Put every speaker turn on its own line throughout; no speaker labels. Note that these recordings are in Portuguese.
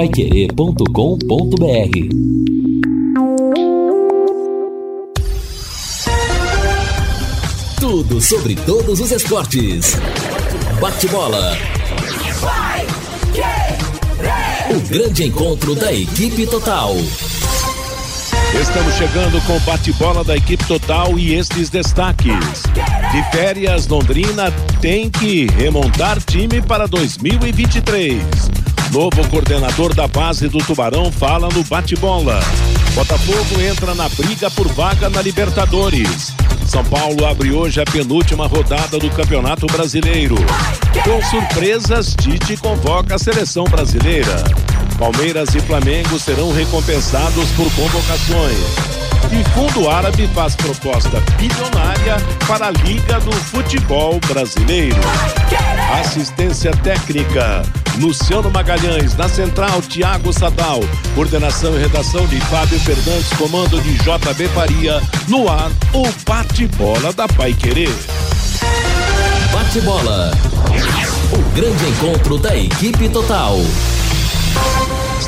paiquerê.com.br Tudo sobre todos os esportes. Bate-bola. O grande encontro da equipe total.
Estamos chegando com o bate-bola da equipe total e estes destaques. De férias, Londrina tem que remontar time para 2023. Novo coordenador da base do Tubarão fala no bate-bola. Botafogo entra na briga por vaga na Libertadores. São Paulo abre hoje a penúltima rodada do Campeonato Brasileiro. Com surpresas, Tite convoca a seleção brasileira. Palmeiras e Flamengo serão recompensados por convocações. E Fundo Árabe faz proposta bilionária para a Liga do Futebol Brasileiro. Assistência técnica. Luciano Magalhães, na central, Tiago Sadal. Coordenação e redação de Fábio Fernandes, comando de JB Faria. No ar, o bate-bola da Pai Querer.
Bate-bola. O grande encontro da equipe total.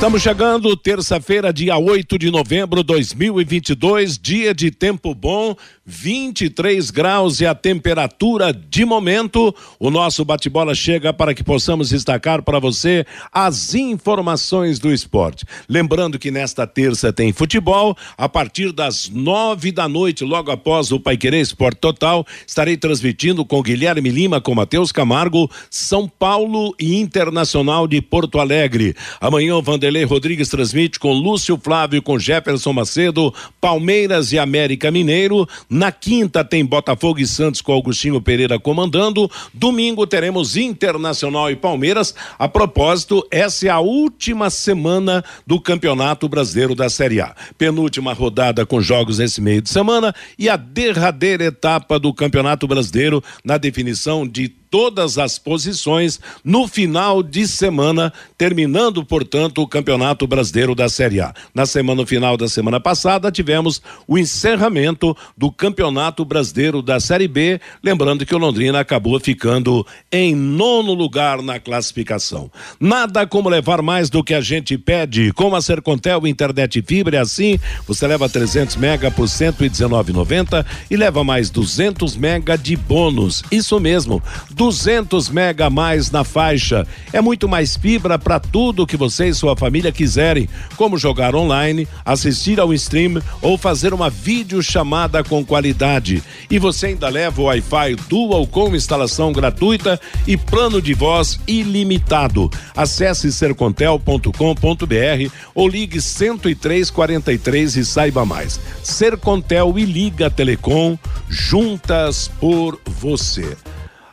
Estamos chegando terça-feira, dia 8 de novembro de 2022, dia de tempo bom, 23 graus e a temperatura de momento. O nosso bate-bola chega para que possamos destacar para você as informações do esporte. Lembrando que nesta terça tem futebol, a partir das nove da noite, logo após o Paiquerê Esporte Total, estarei transmitindo com Guilherme Lima, com Matheus Camargo, São Paulo e Internacional de Porto Alegre. Amanhã o Vanderlei Vanderlei Rodrigues transmite com Lúcio Flávio com Jefferson Macedo, Palmeiras e América Mineiro. Na quinta tem Botafogo e Santos com Augustinho Pereira comandando. Domingo teremos Internacional e Palmeiras. A propósito, essa é a última semana do Campeonato Brasileiro da Série A. Penúltima rodada com jogos nesse meio de semana e a derradeira etapa do Campeonato Brasileiro na definição de todas as posições no final de semana, terminando, portanto, o Campeonato Brasileiro da Série A. Na semana final da semana passada, tivemos o encerramento do Campeonato Brasileiro da Série B, lembrando que o Londrina acabou ficando em nono lugar na classificação. Nada como levar mais do que a gente pede. Com a Sercontel Internet Fibra é assim, você leva 300 mega por 119,90 e leva mais 200 mega de bônus. Isso mesmo, 200 mega a mais na faixa. É muito mais fibra para tudo que você e sua família quiserem, como jogar online, assistir ao stream ou fazer uma videochamada com qualidade. E você ainda leva o Wi-Fi Dual com instalação gratuita e plano de voz ilimitado. Acesse sercontel.com.br ou ligue 10343 e saiba mais. Sercontel e Liga Telecom juntas por você.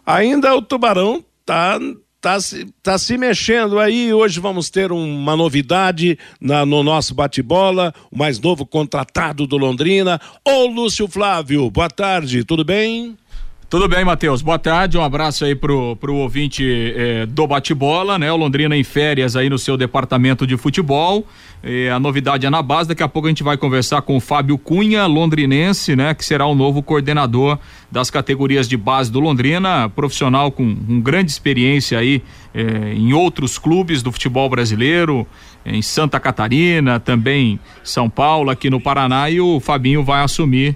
Ainda o Tubarão tá tá se, tá se mexendo aí. Hoje vamos ter uma novidade na, no nosso bate-bola, o mais novo contratado do Londrina, o Lúcio Flávio. Boa tarde, tudo bem?
Tudo bem, Matheus. Boa tarde. Um abraço aí pro, pro ouvinte eh, do bate-bola, né? O Londrina em férias aí no seu departamento de futebol. Eh, a novidade é na base. Daqui a pouco a gente vai conversar com o Fábio Cunha, londrinense, né? Que será o novo coordenador das categorias de base do Londrina, profissional com, com grande experiência aí eh, em outros clubes do futebol brasileiro, em Santa Catarina, também São Paulo, aqui no Paraná. E o Fabinho vai assumir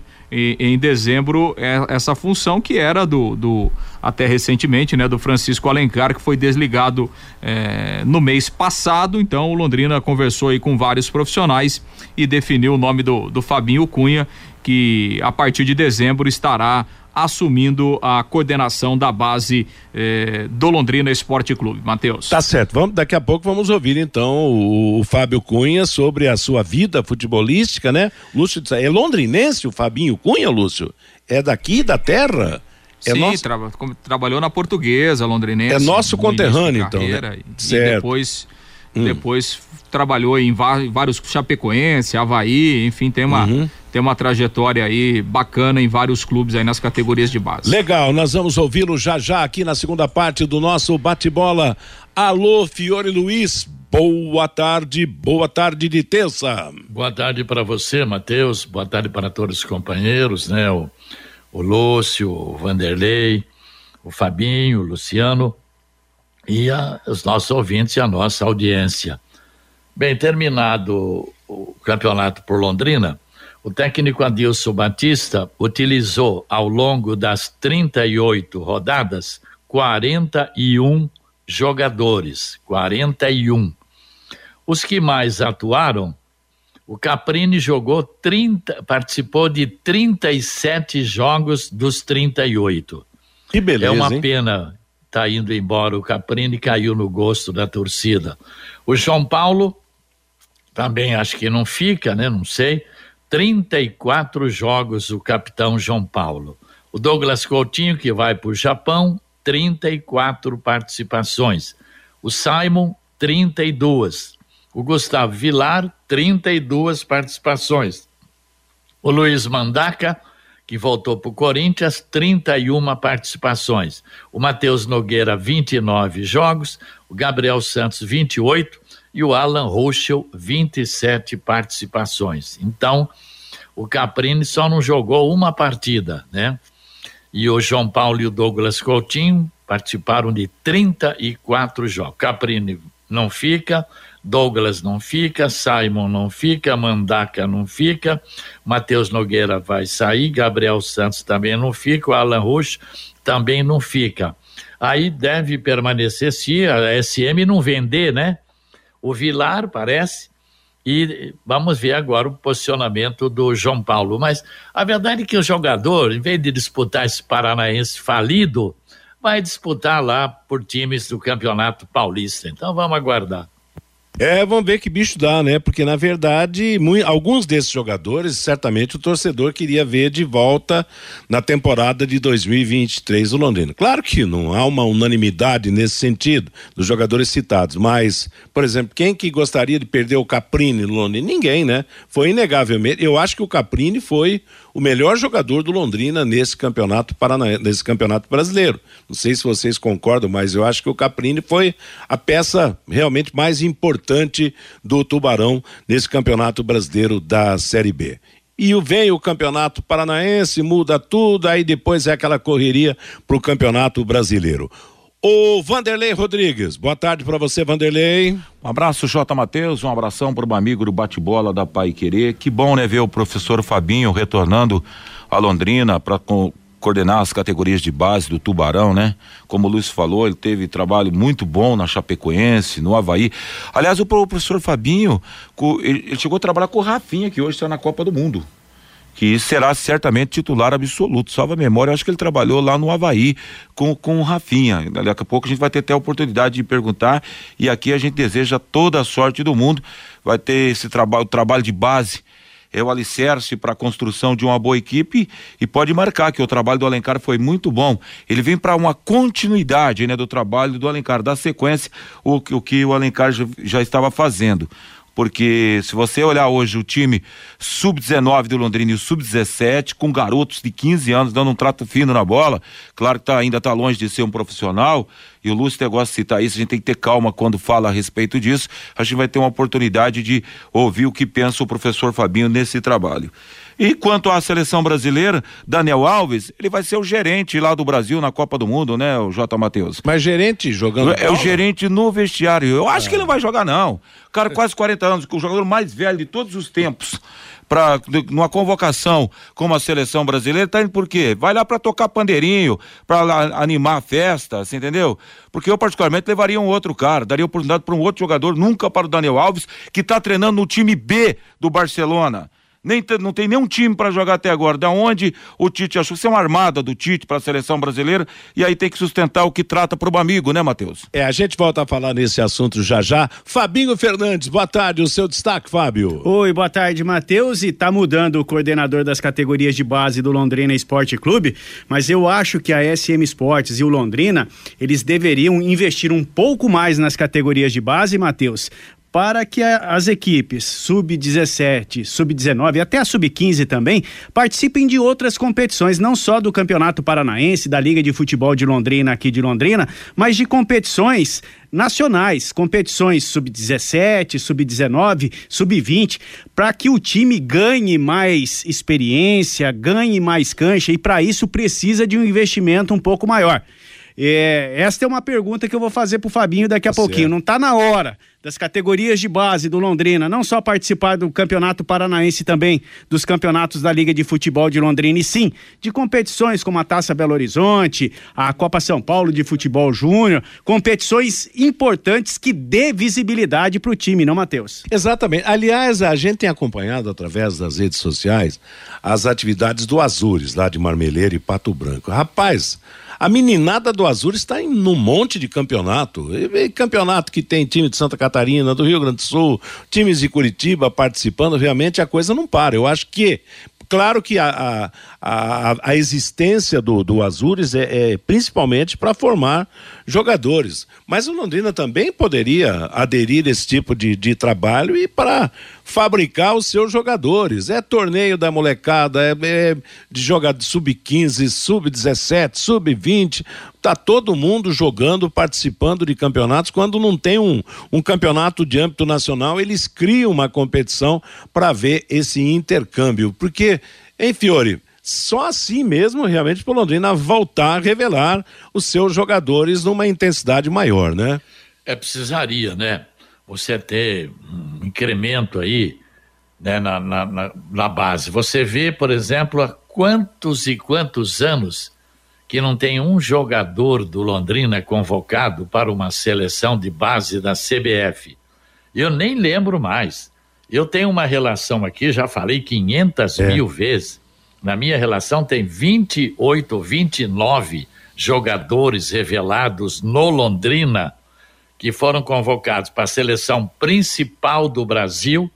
em, dezembro é, essa função que era do, do até recentemente, né, do Francisco Alencar, que foi desligado é, no mês passado. Então, o Londrina conversou aí com vários profissionais e definiu o nome do, do Fabinho Cunha, que a partir de dezembro estará assumindo a coordenação da base eh, do Londrina Esporte Clube. Matheus.
Tá certo. Vamos, daqui a pouco vamos ouvir então o, o, Fábio Cunha sobre a sua vida futebolística, né? Lúcio, é londrinense o Fabinho Cunha, Lúcio? É daqui da terra?
É Sim, nosso... tra trabalhou na portuguesa londrinense.
É nosso conterrâneo, então. Né?
E, certo. e depois, hum. depois trabalhou em vários Chapecoense, Havaí, enfim, tem uma. Uhum tem uma trajetória aí bacana em vários clubes aí nas categorias de base.
Legal, nós vamos ouvi-lo já já aqui na segunda parte do nosso bate-bola. Alô, Fiore Luiz, boa tarde, boa tarde de terça.
Boa tarde para você, Matheus, boa tarde para todos os companheiros, né, o, o Lúcio, o Vanderlei, o Fabinho, o Luciano e a, os nossos ouvintes e a nossa audiência. Bem, terminado o campeonato por Londrina, o técnico Adilson Batista utilizou ao longo das 38 rodadas 41 jogadores, 41. Os que mais atuaram, o Caprini jogou 30, participou de 37 jogos dos 38.
Que beleza.
É uma
hein?
pena tá indo embora o Caprini caiu no gosto da torcida. O João Paulo também acho que não fica, né? Não sei. 34 jogos o capitão João Paulo. O Douglas Coutinho, que vai para o Japão, 34 participações. O Simon, 32. O Gustavo Vilar, 32 participações. O Luiz Mandaca, que voltou para o Corinthians, 31 participações. O Matheus Nogueira, 29 jogos. O Gabriel Santos, 28 e o Alan Ruschel, 27 participações. Então, o Caprini só não jogou uma partida, né? E o João Paulo e o Douglas Coutinho participaram de 34 jogos. Caprini não fica, Douglas não fica, Simon não fica, Mandaca não fica, Matheus Nogueira vai sair, Gabriel Santos também não fica, o Alan Rusch também não fica. Aí deve permanecer se a SM não vender, né? O Vilar, parece, e vamos ver agora o posicionamento do João Paulo. Mas a verdade é que o jogador, em vez de disputar esse paranaense falido, vai disputar lá por times do Campeonato Paulista. Então vamos aguardar.
É, vamos ver que bicho dá, né? Porque na verdade, muito, alguns desses jogadores, certamente o torcedor queria ver de volta na temporada de 2023 o Londrina. Claro que não há uma unanimidade nesse sentido dos jogadores citados, mas, por exemplo, quem que gostaria de perder o Caprini no Londrina? Ninguém, né? Foi inegavelmente. Eu acho que o Caprini foi o melhor jogador do Londrina nesse campeonato parana... nesse campeonato brasileiro. Não sei se vocês concordam, mas eu acho que o Caprini foi a peça realmente mais importante do Tubarão nesse campeonato brasileiro da Série B. E vem o campeonato paranaense, muda tudo, aí depois é aquela correria para o campeonato brasileiro. O Vanderlei Rodrigues, boa tarde para você, Vanderlei.
Um abraço, J. Matheus, um abração para o amigo do bate-bola da Pai Querer. Que bom, né, ver o professor Fabinho retornando a Londrina para co coordenar as categorias de base do Tubarão, né? Como o Luiz falou, ele teve trabalho muito bom na Chapecoense, no Havaí. Aliás, o professor Fabinho, ele chegou a trabalhar com o Rafinha, que hoje está na Copa do Mundo que será certamente titular absoluto. Salva a memória, acho que ele trabalhou lá no Havaí com, com o Rafinha. Daqui a pouco a gente vai ter até a oportunidade de perguntar e aqui a gente deseja toda a sorte do mundo. Vai ter esse trabalho, trabalho de base é o alicerce para a construção de uma boa equipe e pode marcar que o trabalho do Alencar foi muito bom. Ele vem para uma continuidade né, do trabalho do Alencar, da sequência, o, o que o Alencar já, já estava fazendo porque se você olhar hoje o time sub-19 do Londrina e o sub-17, com garotos de 15 anos dando um trato fino na bola, claro que tá, ainda está longe de ser um profissional, e o Lúcio gosta de citar isso, a gente tem que ter calma quando fala a respeito disso, a gente vai ter uma oportunidade de ouvir o que pensa o professor Fabinho nesse trabalho. E quanto à seleção brasileira, Daniel Alves, ele vai ser o gerente lá do Brasil na Copa do Mundo, né, o J. Matheus?
Mas gerente jogando.
É bola? o gerente no vestiário. Eu acho é. que ele não vai jogar, não. Cara, quase 40 anos, o jogador mais velho de todos os tempos para numa convocação como a seleção brasileira, tá indo por quê? Vai lá para tocar pandeirinho, para animar a festa, você entendeu? Porque eu particularmente levaria um outro cara, daria oportunidade para um outro jogador, nunca para o Daniel Alves, que está treinando no time B do Barcelona nem não tem nenhum time para jogar até agora. Da onde o Tite achou que é uma armada do Tite para a seleção brasileira e aí tem que sustentar o que trata para o amigo, né, Matheus?
É, a gente volta a falar nesse assunto já já. Fabinho Fernandes, boa tarde, o seu destaque, Fábio.
Oi, boa tarde, Matheus. E tá mudando o coordenador das categorias de base do Londrina Esporte Clube, mas eu acho que a SM Esportes e o Londrina, eles deveriam investir um pouco mais nas categorias de base, Matheus, para que as equipes sub-17, sub-19 e até a sub-15 também participem de outras competições, não só do Campeonato Paranaense, da Liga de Futebol de Londrina, aqui de Londrina, mas de competições nacionais, competições sub-17, sub-19, sub-20, para que o time ganhe mais experiência, ganhe mais cancha e para isso precisa de um investimento um pouco maior. É, esta é uma pergunta que eu vou fazer pro Fabinho daqui a
Tá
pouquinho.
certo.
Não tá na hora das categorias de base do Londrina, não só participar do Campeonato Paranaense também, dos campeonatos da Liga de Futebol de Londrina, e sim de competições como a Taça Belo Horizonte, a Copa São Paulo de Futebol Júnior, competições importantes que dê visibilidade pro time, não, Matheus?
Exatamente. Aliás, a gente tem acompanhado através das redes sociais as atividades do Azures, lá de Marmeleiro e Pato Branco. Rapaz, a meninada do Azures está em num monte de campeonato. E campeonato que tem time de Santa Catarina, do Rio Grande do Sul, times de Curitiba participando, realmente a coisa não para. Eu acho que. Claro que a, a, a, a existência do, do Azures é, é principalmente para formar jogadores. Mas o Londrina também poderia aderir a esse tipo de, de trabalho e para fabricar os seus jogadores. É torneio da molecada, é, é de jogador sub-15, sub-17, sub-20. Tá todo mundo jogando, participando de campeonatos. Quando não tem um, um campeonato de âmbito nacional, eles criam uma competição para ver esse intercâmbio. Porque, hein, Fiore? Só assim mesmo, realmente, para o Londrina voltar a revelar os seus jogadores numa intensidade maior, né?
É, precisaria, né? Você ter um incremento aí né, na, na, na, na base. Você vê, por exemplo, há quantos e quantos anos que não tem um jogador do Londrina convocado para uma seleção de base da CBF. Eu nem lembro mais. Eu tenho uma relação aqui, já falei 500
É.
mil vezes. Na minha relação tem 28, 29 jogadores revelados no Londrina que foram convocados para a seleção principal do Brasil,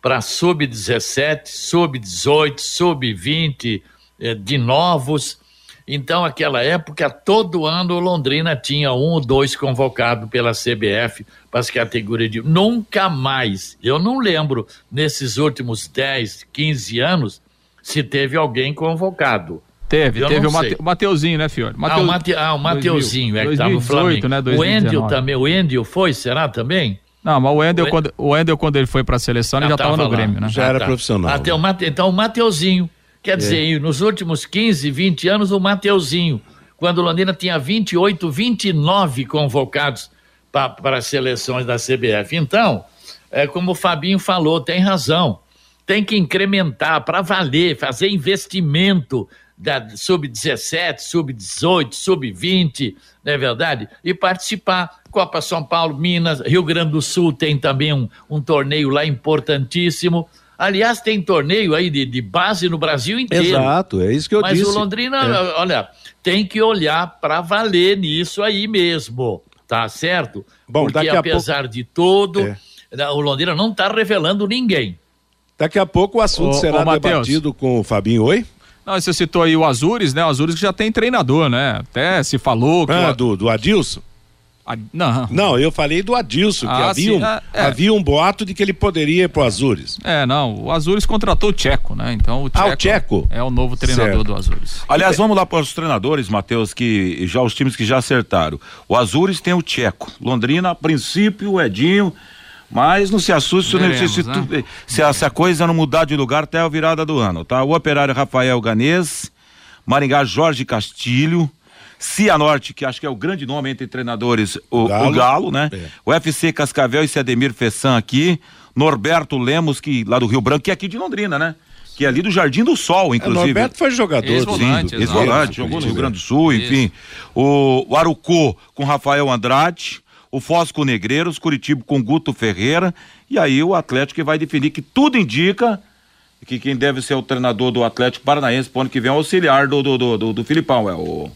para sub-17, sub-18, sub-20, eh, de novos. Então, aquela época, todo ano Londrina tinha um ou dois convocados pela CBF para as categorias de. Nunca mais. Eu não lembro, nesses últimos 10, 15 anos, se teve alguém convocado.
Teve,
Eu
teve o, Mate, o Mateuzinho, né, Fiore?
Ah, o, Mate, ah, o Mateuzinho é que estava no
2018,
Flamengo.
né,
o Endel
2019.
também, o Endel foi, será também?
Não, mas o Wendel,
O
quando, o Wendel, quando ele foi pra seleção, ele já
tava
estava no
lá.
Grêmio, né?
Já era profissional,
Até
né?
o Mate- então o Mateuzinho. Quer dizer, nos últimos 15, 20 anos, o Mateuzinho, quando o Londrina tinha 28, 29 convocados pa- para as seleções da CBF. Então, é como o Fabinho falou, tem razão. Tem que incrementar para valer, fazer investimento da sub-17, sub-18, sub-20, não é verdade? E participar. Copa São Paulo, Minas, Rio Grande do Sul tem também um, um torneio lá importantíssimo. Aliás, tem torneio aí de, de base no Brasil inteiro.
Exato, é isso que eu
Mas
disse.
o Londrina,
É.
olha, tem que olhar para valer nisso aí mesmo, tá certo?
Bom,
Porque apesar de tudo,
É.
o Londrina não está revelando ninguém.
Daqui a pouco o assunto
Ô,
será
ô,
debatido com o Fabinho. Oi?
Não, você citou aí o Azures, né? O Azures que já tem treinador, né? Até se falou que.
Ah,
o-
do, do Adilson?
a- não.
Não, eu falei do Adilson, que
Ah,
havia,
sim,
um,
ah, é.
havia um boato de que ele poderia ir pro Azures.
É, não. O Azures contratou o Tcheco, né? Então o Tcheco,
Ah, o Tcheco?
é o novo treinador
Certo.
do Azures.
Aliás, vamos lá para os treinadores, Matheus, que já os times que já acertaram. O Azures tem o Tcheco. Londrina, a princípio, o Edinho. Mas não se assuste se,
Veremos,
se,
né?
se a, se a coisa não mudar de lugar até a virada do ano, tá? O operário Rafael Ganês, Maringá Jorge Castilho, Cianorte, que acho que é o grande nome entre treinadores, o o Galo,
Galo.
né?
É.
O FC Cascavel e Cedemir Fessan aqui, Norberto Lemos, que lá do Rio Branco, que é aqui de Londrina, né? Que é ali do Jardim do Sol,
É,
inclusive.
Norberto foi jogador do
Ex-volante.
Ex-volante, jogou no Rio Grande do Sul, enfim. O, o Arucô com Rafael Andrade, o Fosco Negreiros, Curitiba com Guto Ferreira, e aí o Atlético que vai definir que tudo indica que quem deve ser o treinador do Atlético Paranaense pro ano que vem é o auxiliar do, do, do, do, do Filipão, é o...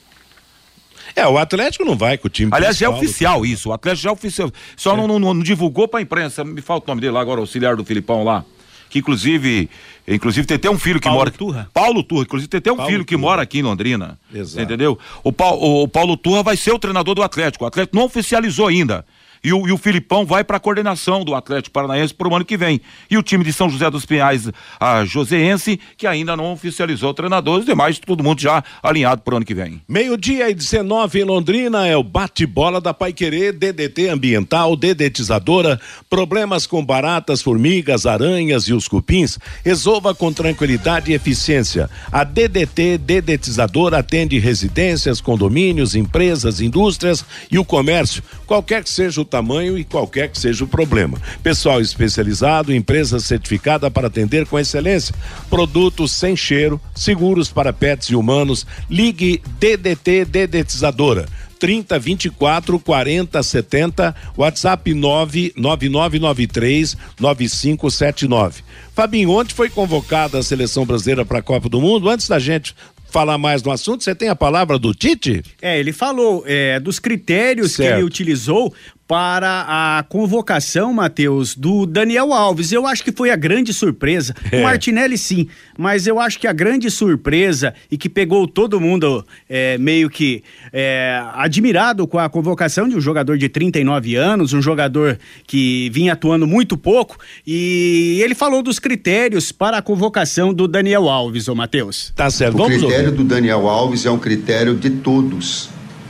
É, o Atlético não vai com o time
Aliás, já é oficial isso, o Atlético já é oficial, só não, não, não divulgou pra imprensa, me falta o nome dele lá agora, o auxiliar do Filipão lá, que inclusive, inclusive tem até um filho que
Paulo
mora...
Turra?
Paulo Turra, inclusive tem até um
Paulo
filho que
Turra.
mora aqui em Londrina,
Exato.
entendeu? O, Pau- o- o Paulo Turra vai ser o treinador do Atlético, o Atlético não oficializou ainda, E o, e o Filipão vai para a coordenação do Atlético Paranaense para o ano que vem. E o time de São José dos Pinhais, a Joseense, que ainda não oficializou o treinador, os demais, todo mundo já alinhado para o ano que vem.
Meio-dia e 19 em Londrina é o bate-bola da Pai Querer, DDT ambiental, dedetizadora, problemas com baratas, formigas, aranhas e os cupins. Resolva com tranquilidade e eficiência. A DDT Dedetizadora atende residências, condomínios, empresas, indústrias e o comércio, qualquer que seja o tamanho e qualquer que seja o problema. Pessoal especializado, empresa certificada para atender com excelência. Produtos sem cheiro, seguros para pets e humanos. Ligue DDT Dedetizadora. 30 24 40 70, WhatsApp 99993 9579. Fabinho, ontem foi convocada a seleção brasileira para a Copa do Mundo. Antes da gente falar mais no assunto, você tem a palavra do Tite?
É, ele falou é, dos critérios certo. que ele utilizou para a convocação, Matheus, do Daniel Alves. Eu acho que foi a grande surpresa. É. O Martinelli, sim, mas eu acho que a grande surpresa e que pegou todo mundo é, meio que é, admirado com a convocação de um jogador de 39 anos, um jogador que vinha atuando muito pouco, e ele falou dos critérios para a convocação do Daniel Alves, ô Matheus.
Tá certo, o Vamos critério ouvir. do Daniel Alves é um critério de todos,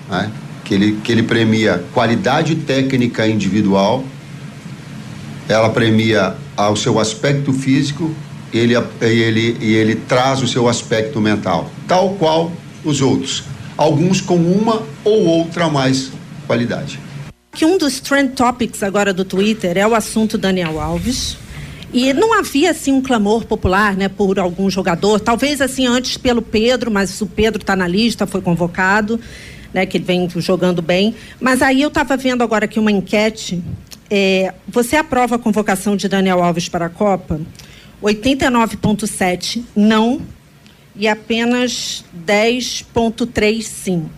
né? Que ele, que ele premia qualidade técnica individual, ela premia o seu aspecto físico e ele, ele, e ele traz o seu aspecto mental, tal qual os outros, alguns com uma ou outra mais qualidade.
Que um dos trend topics agora do Twitter é o assunto Daniel Alves. E não havia assim um clamor popular, né, por algum jogador. Talvez assim antes pelo Pedro, mas o Pedro está na lista, foi convocado né, que ele vem jogando bem. Mas aí eu estava vendo agora aqui uma enquete. É, você aprova a convocação de Daniel Alves para a Copa? 89,7 não e apenas 10,3 sim.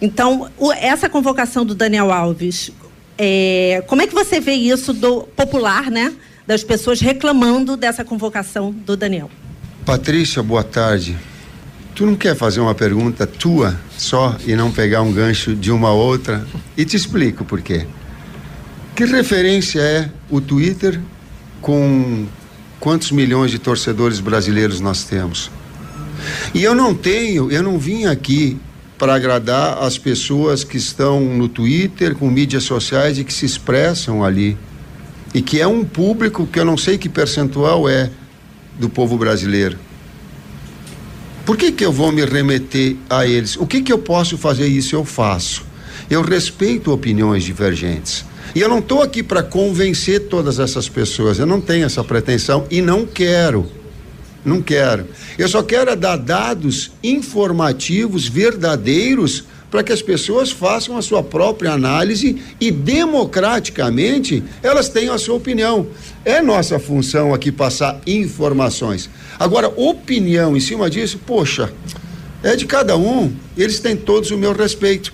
Então, o, essa convocação do Daniel Alves, é, como é que você vê isso do popular, né? Das pessoas reclamando dessa convocação do Daniel?
Patrícia, boa tarde. Tu não quer fazer uma pergunta tua só e não pegar um gancho de uma outra? E te explico por quê. Que referência é o Twitter com quantos milhões de torcedores brasileiros nós temos? E eu não tenho, eu não vim aqui para agradar as pessoas que estão no Twitter, com mídias sociais e que se expressam ali. E que é um público que eu não sei que percentual é do povo brasileiro. Por que, que eu vou me remeter a eles? O que, que eu posso fazer isso? Eu faço. Eu respeito opiniões divergentes. E eu não estou aqui para convencer todas essas pessoas. Eu não tenho essa pretensão e não quero. Não quero. Eu só quero dar dados informativos, verdadeiros, para que as pessoas façam a sua própria análise e democraticamente elas tenham a sua opinião. É nossa função aqui passar informações. Agora, opinião em cima disso, poxa, é de cada um, eles têm todos o meu respeito.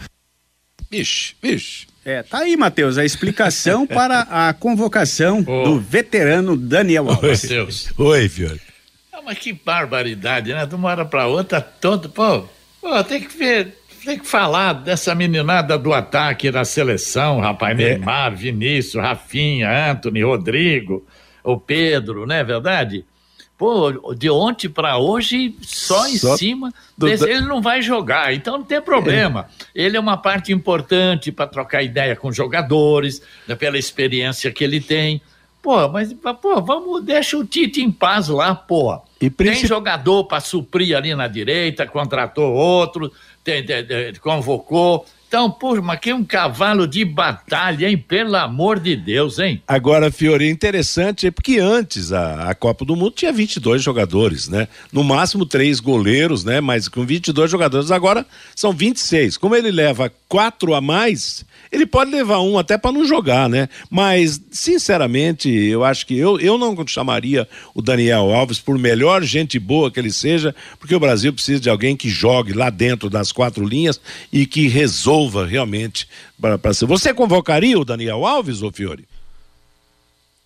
Vixe, vixe.
É, tá aí, Matheus, a explicação para a convocação oh. do veterano Daniel Alves.
Matheus. Oi, Fiore.
Ah, mas que barbaridade, né? De uma hora para outra, todo. Pô, pô, tem que ver tem que falar dessa meninada do ataque da seleção, rapaz. É. Neymar, Vinícius, Rafinha, Anthony, Rodrigo, o Pedro, não é verdade? Pô, de ontem para hoje, só em só cima, do, desse, ele não vai jogar, então não tem problema. É. Ele é uma parte importante para trocar ideia com jogadores, né, pela experiência que ele tem. Pô, mas pô, vamos, deixa o Tite em paz lá, pô. E Tem jogador para suprir ali na direita, contratou outro, convocou. Então, pô, mas que um cavalo de batalha, hein? Pelo amor de Deus, hein?
Agora, Fiori, interessante é porque antes a, a Copa do Mundo tinha 22 jogadores, né? No máximo três goleiros, né? Mas com 22 jogadores agora são 26. Como ele leva quatro a mais, ele pode levar um até para não jogar, né? Mas, sinceramente, eu acho que eu, eu não chamaria o Daniel Alves, por melhor gente boa que ele seja, porque o Brasil precisa de alguém que jogue lá dentro das quatro linhas e que resolva realmente para ser. Você convocaria o Daniel Alves, ô Fiore?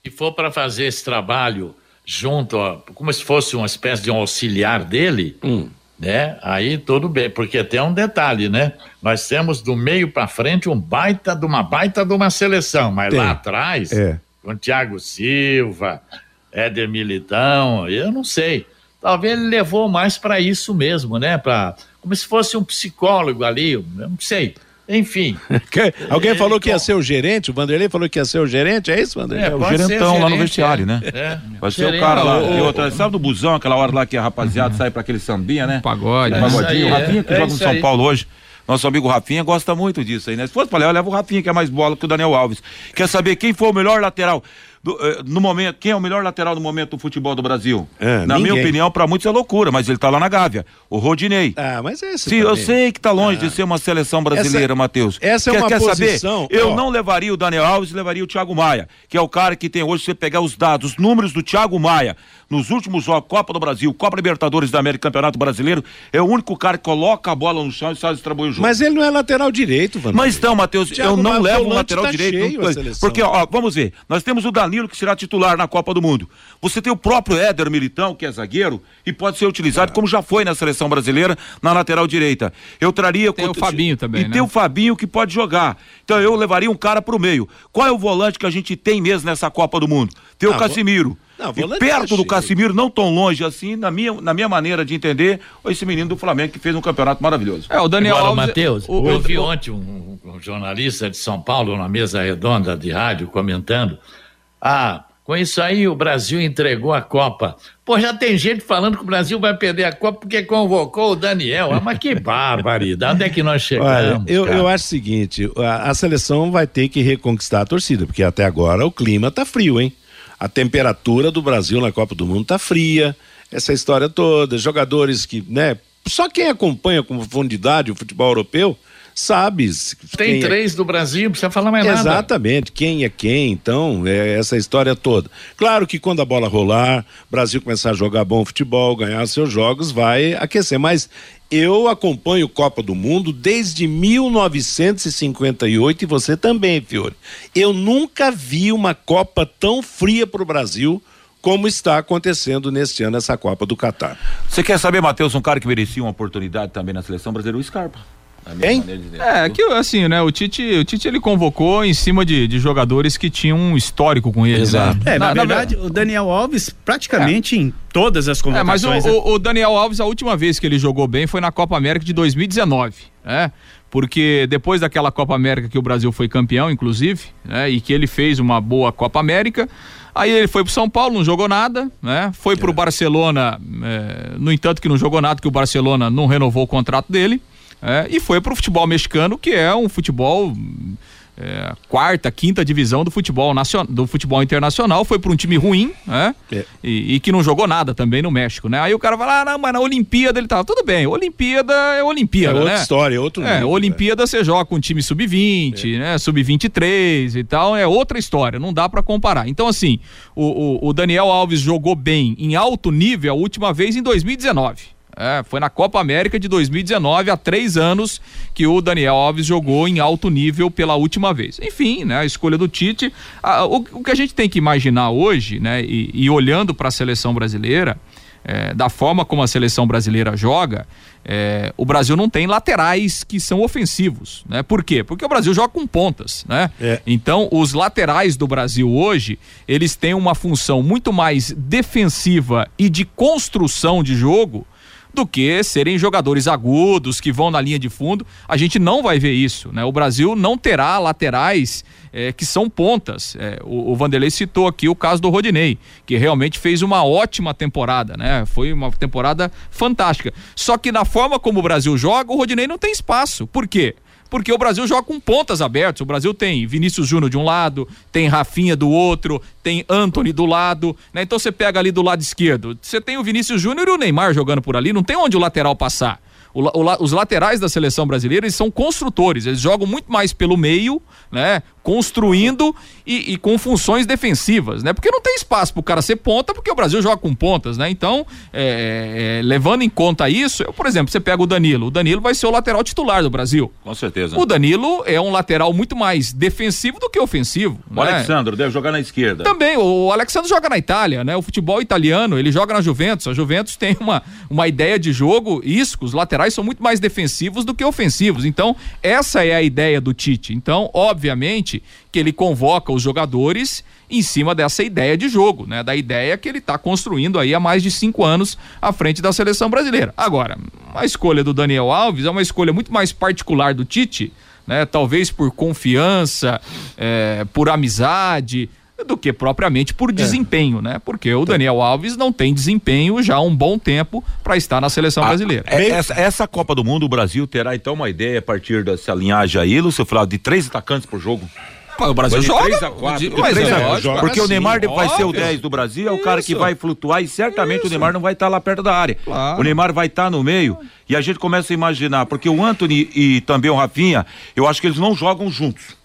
Se for para fazer esse trabalho junto, ó, como se fosse uma espécie de um auxiliar dele, hum. Né? Aí tudo bem, porque tem um detalhe, né? Nós temos do meio para frente um baita de uma baita de uma seleção, mas
Tem.
lá atrás,
É.
com Thiago Silva, Éder Militão, eu não sei. Talvez ele levou mais para isso mesmo, né? Para como se fosse um psicólogo ali, eu não sei. Enfim.
Que- Alguém falou que ia
com-
ser o gerente, o Vanderlei falou que ia ser o gerente, é isso, Vanderlei?
É,
o
pode ser
gerentão lá no vestiário,
é.
né?
É.
Vai ser o
Gerente.
cara lá. E
ô,
outra, sabe do busão, aquela hora lá que a rapaziada sai pra aquele sambinha, né?
Pagode.
É,
né?
pagodinho. O Rafinha que
é,
joga
é
no
isso
São
aí.
Paulo hoje. Nosso amigo Rafinha gosta muito disso aí, né? Se fosse pra levar, leva o Rafinha, que é mais bola que o Daniel Alves. Quer saber quem foi o melhor lateral do, eh, no momento? Quem é o melhor lateral no momento do futebol do Brasil?
É,
Na minha
ninguém.
opinião, pra muitos é loucura, mas ele tá lá na Gávea. O Rodinei.
Ah, mas esse
Sim, eu
também.
sei que tá longe de ser uma seleção brasileira, Matheus.
essa é
quer,
uma
quer
posição,
saber? Eu não levaria o Daniel Alves, levaria o Thiago Maia, que é o cara que tem hoje, se você pegar os dados, os números do Thiago Maia, nos últimos jogos, Copa do Brasil, Copa Libertadores da América, Campeonato Brasileiro, é o único cara que coloca a bola no chão e sabe distribuir o jogo.
Mas ele não é lateral direito, Vanderlei.
Mas então, Matheus, eu não
Maia,
levo o lateral
tá
direito.
cheio
porque, ó, vamos ver, nós temos o Danilo que será titular na Copa do Mundo. Você tem o próprio Éder Militão, que é zagueiro, e pode ser utilizado como já foi na seleção brasileira, na lateral direita. Eu traria...
Tem o Fabinho também,
E
né?
tem o Fabinho que pode jogar. Então eu levaria um cara pro meio. Qual é o volante que a gente tem mesmo nessa Copa do Mundo? Tem o
Ah, vo-
Casimiro.
Não,
e perto
tá
do. Casimiro, não tão longe assim, na minha, na minha maneira de entender, esse menino do Flamengo que fez um campeonato maravilhoso.
É, o Daniel
Agora,
Alves.
Matheus,
o-
eu
o-
vi
o-
ontem um, um jornalista de São Paulo, numa mesa redonda de rádio, comentando. Ah, com isso aí o Brasil entregou a Copa. Pô, já tem gente falando que o Brasil vai perder a Copa porque convocou o Daniel. Ah, mas que barbaridade. Onde é que nós chegamos?
Olha, eu, eu acho o seguinte, a, a seleção vai ter que reconquistar a torcida, porque até agora o clima tá frio, hein? A temperatura do Brasil na Copa do Mundo tá fria, essa história toda, jogadores que, né, só quem acompanha com profundidade o futebol europeu sabe. se-
Tem
é-
três do Brasil, não precisa falar mais nada.
Exatamente, quem é quem, então, é essa história toda. Claro que quando a bola rolar, o Brasil começar a jogar bom futebol, ganhar seus jogos, vai aquecer. Mas eu acompanho Copa do Mundo desde 1958 e você também, Fiore. Eu nunca vi uma Copa tão fria para o Brasil como está acontecendo neste ano essa Copa do Catar.
Você quer saber, Matheus, um cara que merecia uma oportunidade também na seleção brasileira? O Scarpa. Na
Hein?
É, que assim, né? O Tite, o Tite ele convocou em cima de, de jogadores que tinham um histórico com ele.
Exato.
Né?
É, na, verdade, o Daniel Alves praticamente em todas as
É, mas o,
convocações. né?
o- o Daniel Alves, a última vez que ele jogou bem foi na Copa América de 2019, né? Porque depois daquela Copa América que o Brasil foi campeão, inclusive, né? E que ele fez uma boa Copa América, aí ele foi pro São Paulo, não jogou nada, né? Foi pro Barcelona, é, no entanto que não jogou nada, que o Barcelona não renovou o contrato dele, é, e foi pro futebol mexicano, que é um futebol é, quarta, quinta divisão do futebol nacional, do futebol internacional, foi para um time ruim, né?
É.
E, e que não jogou nada também no México, né? Aí o cara fala, ah, não, mas na Olimpíada ele tava, tudo bem, Olimpíada é
É
Olimpíada,
outra
né?
história, é outro
É,
nível,
Olimpíada você joga com um time sub-20, né? Sub-23 e tal, é outra história, não dá pra comparar. Então, assim, o, o, o Daniel Alves jogou bem em alto nível a última vez em 2019. É, foi na Copa América de 2019, há três anos, que o Daniel Alves jogou em alto nível pela última vez. Enfim, né, a escolha do Tite. a- o, o que a gente tem que imaginar hoje, né, e, e olhando para a seleção brasileira, é, da forma como a seleção brasileira joga, é, o Brasil não tem laterais que são ofensivos, né? Por quê? Porque o Brasil joga com pontas, né?
É.
Então, os laterais do Brasil hoje, eles têm uma função muito mais defensiva e de construção de jogo do que serem jogadores agudos que vão na linha de fundo. A gente não vai ver isso, né? O Brasil não terá laterais eh, que são pontas. Eh, o, o Vanderlei citou aqui o caso do Rodinei, que realmente fez uma ótima temporada, né? Foi uma temporada fantástica. Só que na forma como o Brasil joga, o Rodinei não tem espaço. Por quê? Porque o Brasil joga com pontas abertas. O Brasil tem Vinícius Júnior de um lado, tem Rafinha do outro, tem Anthony do lado, né? Então você pega ali do lado esquerdo, você tem o Vinícius Júnior e o Neymar jogando por ali, não tem onde o lateral passar. O o os laterais da seleção brasileira eles são construtores, eles jogam muito mais pelo meio, né? Construindo e, e, com funções defensivas, né? Porque não tem espaço para o cara ser ponta, porque o Brasil joga com pontas, né? Então, é, é, levando em conta isso, eu, por exemplo, você pega o Danilo, o Danilo vai ser o lateral titular do Brasil.
Com certeza.
O Danilo é um lateral muito mais defensivo do que ofensivo.
O né? Alexandre deve jogar na esquerda.
Também, o Alexandre joga na Itália, né? O futebol italiano, ele joga na Juventus. A Juventus tem uma, uma ideia de jogo, isso, os laterais são muito mais defensivos do que ofensivos. Então, essa é a ideia do Tite. Então, obviamente, que ele convoca os jogadores em cima dessa ideia de jogo, né? Da ideia que ele está construindo aí há mais de cinco anos à frente da seleção brasileira. Agora, a escolha do Daniel Alves é uma escolha muito mais particular do Tite, né? Talvez por confiança, é, por amizade do que propriamente por é. desempenho, é. né? Porque o Daniel Alves não tem desempenho já há um bom tempo para estar na seleção brasileira.
É, essa, essa, Copa do Mundo, o Brasil terá então uma ideia a partir dessa linhagem aí, Lúcio Flávio, de três atacantes por jogo?
o Brasil de joga.
3 a 4. De, mas 3 é, a, joga porque assim, o Neymar vai ser o 10 do Brasil, é o cara que vai flutuar e certamente Isso. o Neymar não vai estar tá lá perto da área. Claro. O Neymar vai estar tá no meio e a gente começa a imaginar, porque o Anthony e também o Rafinha, eu acho que eles não jogam juntos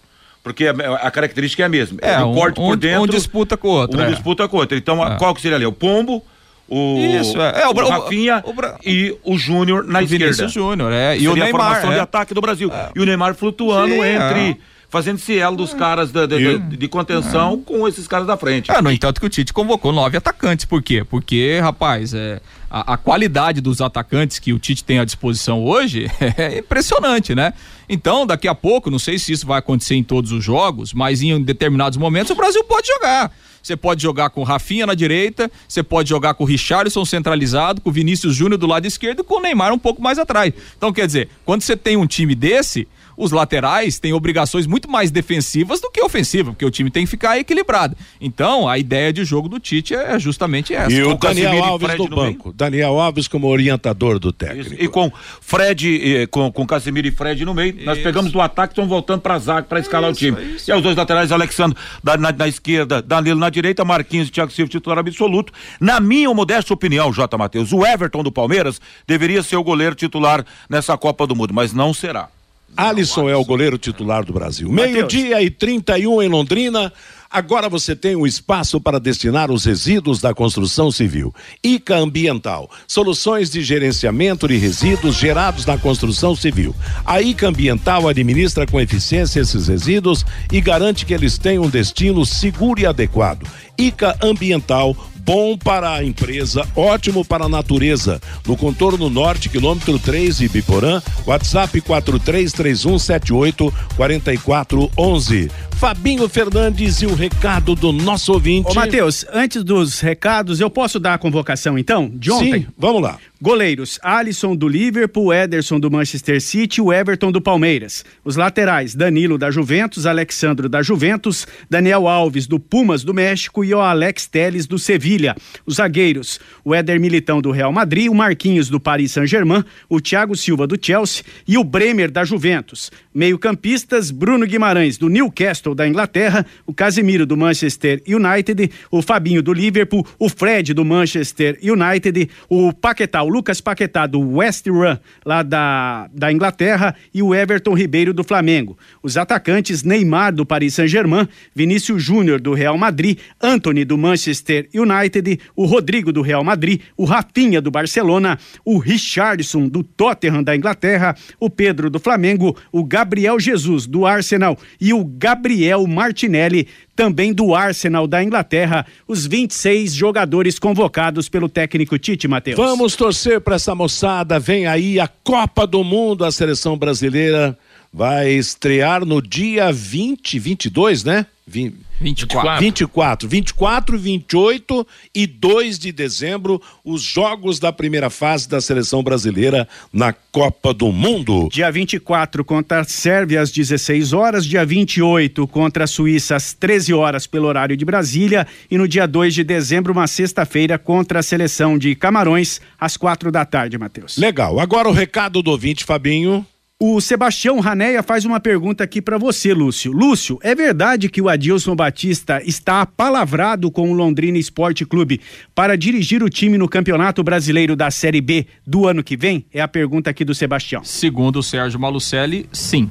porque a, a, característica é a mesma.
É, um, corte um, por dentro. Um disputa com o outro.
Um é. disputa com o outro. Então, é. qual que seria ali? O Pombo, o,
Isso, é. é o,
o Rafinha o, o, e o Júnior na o esquerda.
Vinícius Júnior, é. E o Neymar. A formação
é. de ataque do Brasil. É. E o Neymar flutuando Sim, entre é fazendo esse elo dos caras de, de, de, de contenção com esses caras da frente.
É, no entanto que o Tite convocou nove atacantes, por quê? Porque, rapaz, é, a, a, qualidade dos atacantes que o Tite tem à disposição hoje é impressionante, né? Então, daqui a pouco, não sei se isso vai acontecer em todos os jogos, mas em determinados momentos o Brasil pode jogar. Você pode jogar com o Rafinha na direita, você pode jogar com o Richarlison centralizado, com o Vinícius Júnior do lado esquerdo e com o Neymar um pouco mais atrás. Então, quer dizer, quando você tem um time desse, os laterais têm obrigações muito mais defensivas do que ofensivas, porque o time tem que ficar equilibrado. Então, a ideia de jogo do Tite é justamente essa.
E o Daniel Alves no, no banco. Meio. Daniel Alves como orientador do técnico.
Isso. E com Fred, com, com Casemiro e Fred no meio, isso. nós pegamos do ataque, estão voltando para zaga para escalar isso, o time. Isso. E os dois laterais, Alexandre na, na, na, esquerda, Danilo na direita, Marquinhos e Thiago Silva titular absoluto. Na minha modesta opinião, J. Matheus, o Everton do Palmeiras deveria ser o goleiro titular nessa Copa do Mundo, mas não será.
Alisson é o goleiro titular do Brasil. Meio-dia e 31 em Londrina. Agora você tem um espaço para destinar os resíduos da construção civil. ICA Ambiental, soluções de gerenciamento de resíduos gerados na construção civil. A ICA Ambiental administra com eficiência esses resíduos e garante que eles tenham um destino seguro e adequado. ICA Ambiental bom para a empresa, ótimo para a natureza. No contorno norte, quilômetro 3 de Biporã, WhatsApp 4331784411. Fabinho Fernandes e o recado do nosso ouvinte.
Ô, Matheus, antes dos recados, eu posso dar a convocação então, de ontem?
Sim, vamos lá.
Goleiros: Alisson do Liverpool, Ederson do Manchester City, o Everton do Palmeiras. Os laterais: Danilo da Juventus, Alexandro da Juventus, Daniel Alves do Pumas do México e o Alex Teles do Sevilha. Os zagueiros: o Éder Militão do Real Madrid, o Marquinhos do Paris Saint-Germain, o Thiago Silva do Chelsea e o Bremer da Juventus. Meio-campistas: Bruno Guimarães do Newcastle da Inglaterra, o Casemiro do Manchester United, o Fabinho do Liverpool, o Fred do Manchester United, o Paquetá o Lucas Paquetá do West Run, lá da, da Inglaterra, e o Everton Ribeiro do Flamengo. Os atacantes Neymar do Paris Saint-Germain, Vinícius Júnior do Real Madrid, Anthony do Manchester United, o Rodrigo do Real Madrid, o Rafinha do Barcelona, o Richardson do Tottenham da Inglaterra, o Pedro do Flamengo, o Gabriel Jesus do Arsenal e o Gabriel Martinelli também do Arsenal da Inglaterra, os 26 jogadores convocados pelo técnico Tite Matheus.
Vamos torcer para essa moçada, vem aí a Copa do Mundo, a seleção brasileira vai estrear no dia 20, 22, né? 20, 24. 24, 24, 28 e 2 de dezembro, os jogos da primeira fase da seleção brasileira na Copa do Mundo.
Dia 24 contra a Sérvia às 16 horas, dia 28 contra a Suíça às 13 horas pelo horário de Brasília e no dia 2 de dezembro, uma sexta-feira, contra a seleção de Camarões às quatro da tarde, Matheus.
Legal. Agora o recado do ouvinte, Fabinho.
O Sebastião Raneia faz uma pergunta aqui para você, Lúcio. Lúcio, é verdade que o Adilson Batista está apalavrado com o Londrina Esporte Clube para dirigir o time no Campeonato Brasileiro da Série B do ano que vem? É a pergunta aqui do Sebastião.
Segundo o Sérgio Malucelli, sim.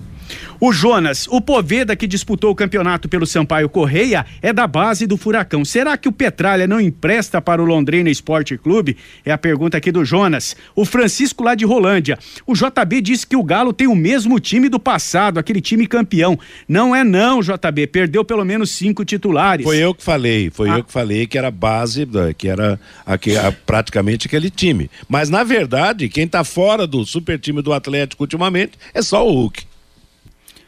O Jonas, o Poveda que disputou o campeonato pelo Sampaio Correia é da base do Furacão. Será que o Petralha não empresta para o Londrina Esporte Clube? É a pergunta aqui do Jonas. O Francisco lá de Rolândia. O JB disse que o Galo tem o mesmo time do passado, aquele time campeão. Não é não, JB. Perdeu pelo menos cinco titulares.
Foi eu que falei, foi ah. eu que falei que era base, que era praticamente aquele time. Mas na verdade, quem está fora do super time do Atlético ultimamente é só o Hulk.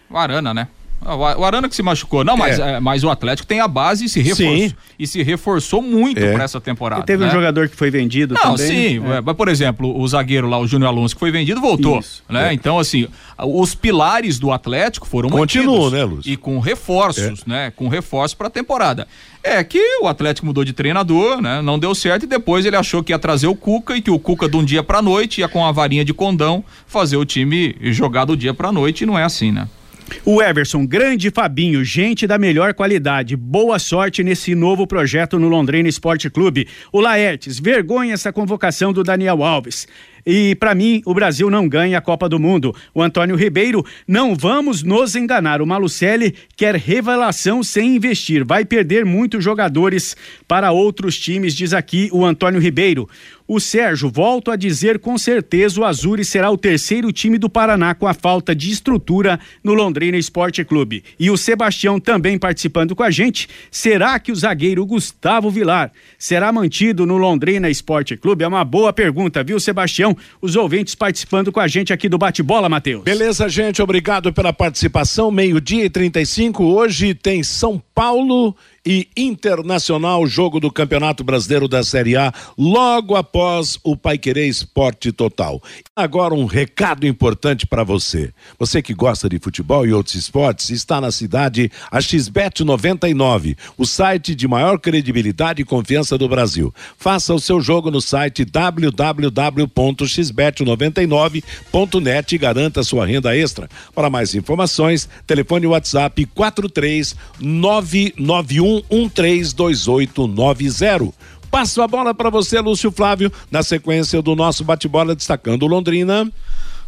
O Arana, né? O Arana que se machucou. Não, mas, é. É, mas o Atlético tem a base e se reforçou, e se reforçou muito é. para essa temporada. E
teve
né?
um jogador que foi vendido
Não,
também.
sim. É. Mas, por exemplo, o zagueiro lá, o Júnior Alonso, que foi vendido, voltou. Isso. Né? É. Então, assim, os pilares do Atlético foram
Continuam, né, Lúcio?
E com reforços, é. né? Com reforços para a temporada. É que o Atlético mudou de treinador, né? Não deu certo e depois ele achou que ia trazer o Cuca e que o Cuca de um dia para noite ia com a varinha de condão fazer o time jogar do dia para noite e não é assim, né?
O Everson, grande Fabinho, gente da melhor qualidade. Boa sorte nesse novo projeto no Londrina Esporte Clube. O Laertes, vergonha essa convocação do Daniel Alves. E para mim, o Brasil não ganha a Copa do Mundo. O Antônio Ribeiro, não vamos nos enganar. O Malucelli quer revelação sem investir. Vai perder muitos jogadores para outros times, diz aqui o Antônio Ribeiro. O Sérgio, volto a dizer com certeza, o Azuri será o terceiro time do Paraná com a falta de estrutura no Londrina Esporte Clube. E o Sebastião também participando com a gente. Será que o zagueiro Gustavo Vilar será mantido no Londrina Esporte Clube? É uma boa pergunta, viu, Sebastião? Os ouvintes participando com a gente aqui do Bate-Bola, Matheus.
Beleza, gente. Obrigado pela participação. Meio-dia e 35. Hoje tem São Paulo e Internacional, jogo do Campeonato Brasileiro da Série A, logo após o Paiquerê Esporte Total. Agora um recado importante para você. Você que gosta de futebol e outros esportes, está na cidade a XBET 99, o site de maior credibilidade e confiança do Brasil. Faça o seu jogo no site www.xbet99.net e garanta sua renda extra. Para mais informações, telefone WhatsApp 43991 132890. Passo a bola para você, Lúcio Flávio, na sequência do nosso bate-bola destacando Londrina.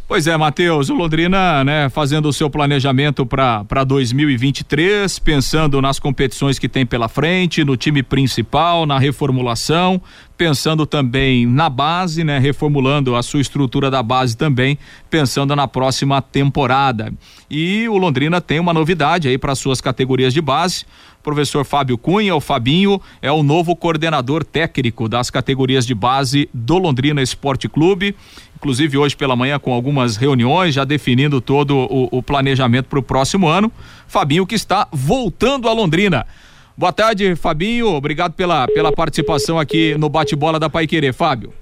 Pois é, Matheus, o Londrina, né, fazendo o seu planejamento para 2023, pensando nas competições que tem pela frente, no time principal, na reformulação, pensando também na base, né, reformulando a sua estrutura da base também, pensando na próxima temporada. E o Londrina tem uma novidade aí para suas categorias de base professor Fábio Cunha, o Fabinho, é o novo coordenador técnico das categorias de base do Londrina Esporte Clube. Inclusive hoje pela manhã com algumas reuniões, já definindo todo o, o planejamento para o próximo ano. Fabinho que está voltando a Londrina. Boa tarde, Fabinho. Obrigado pela, pela participação aqui no bate-bola da Pai Querer, Fábio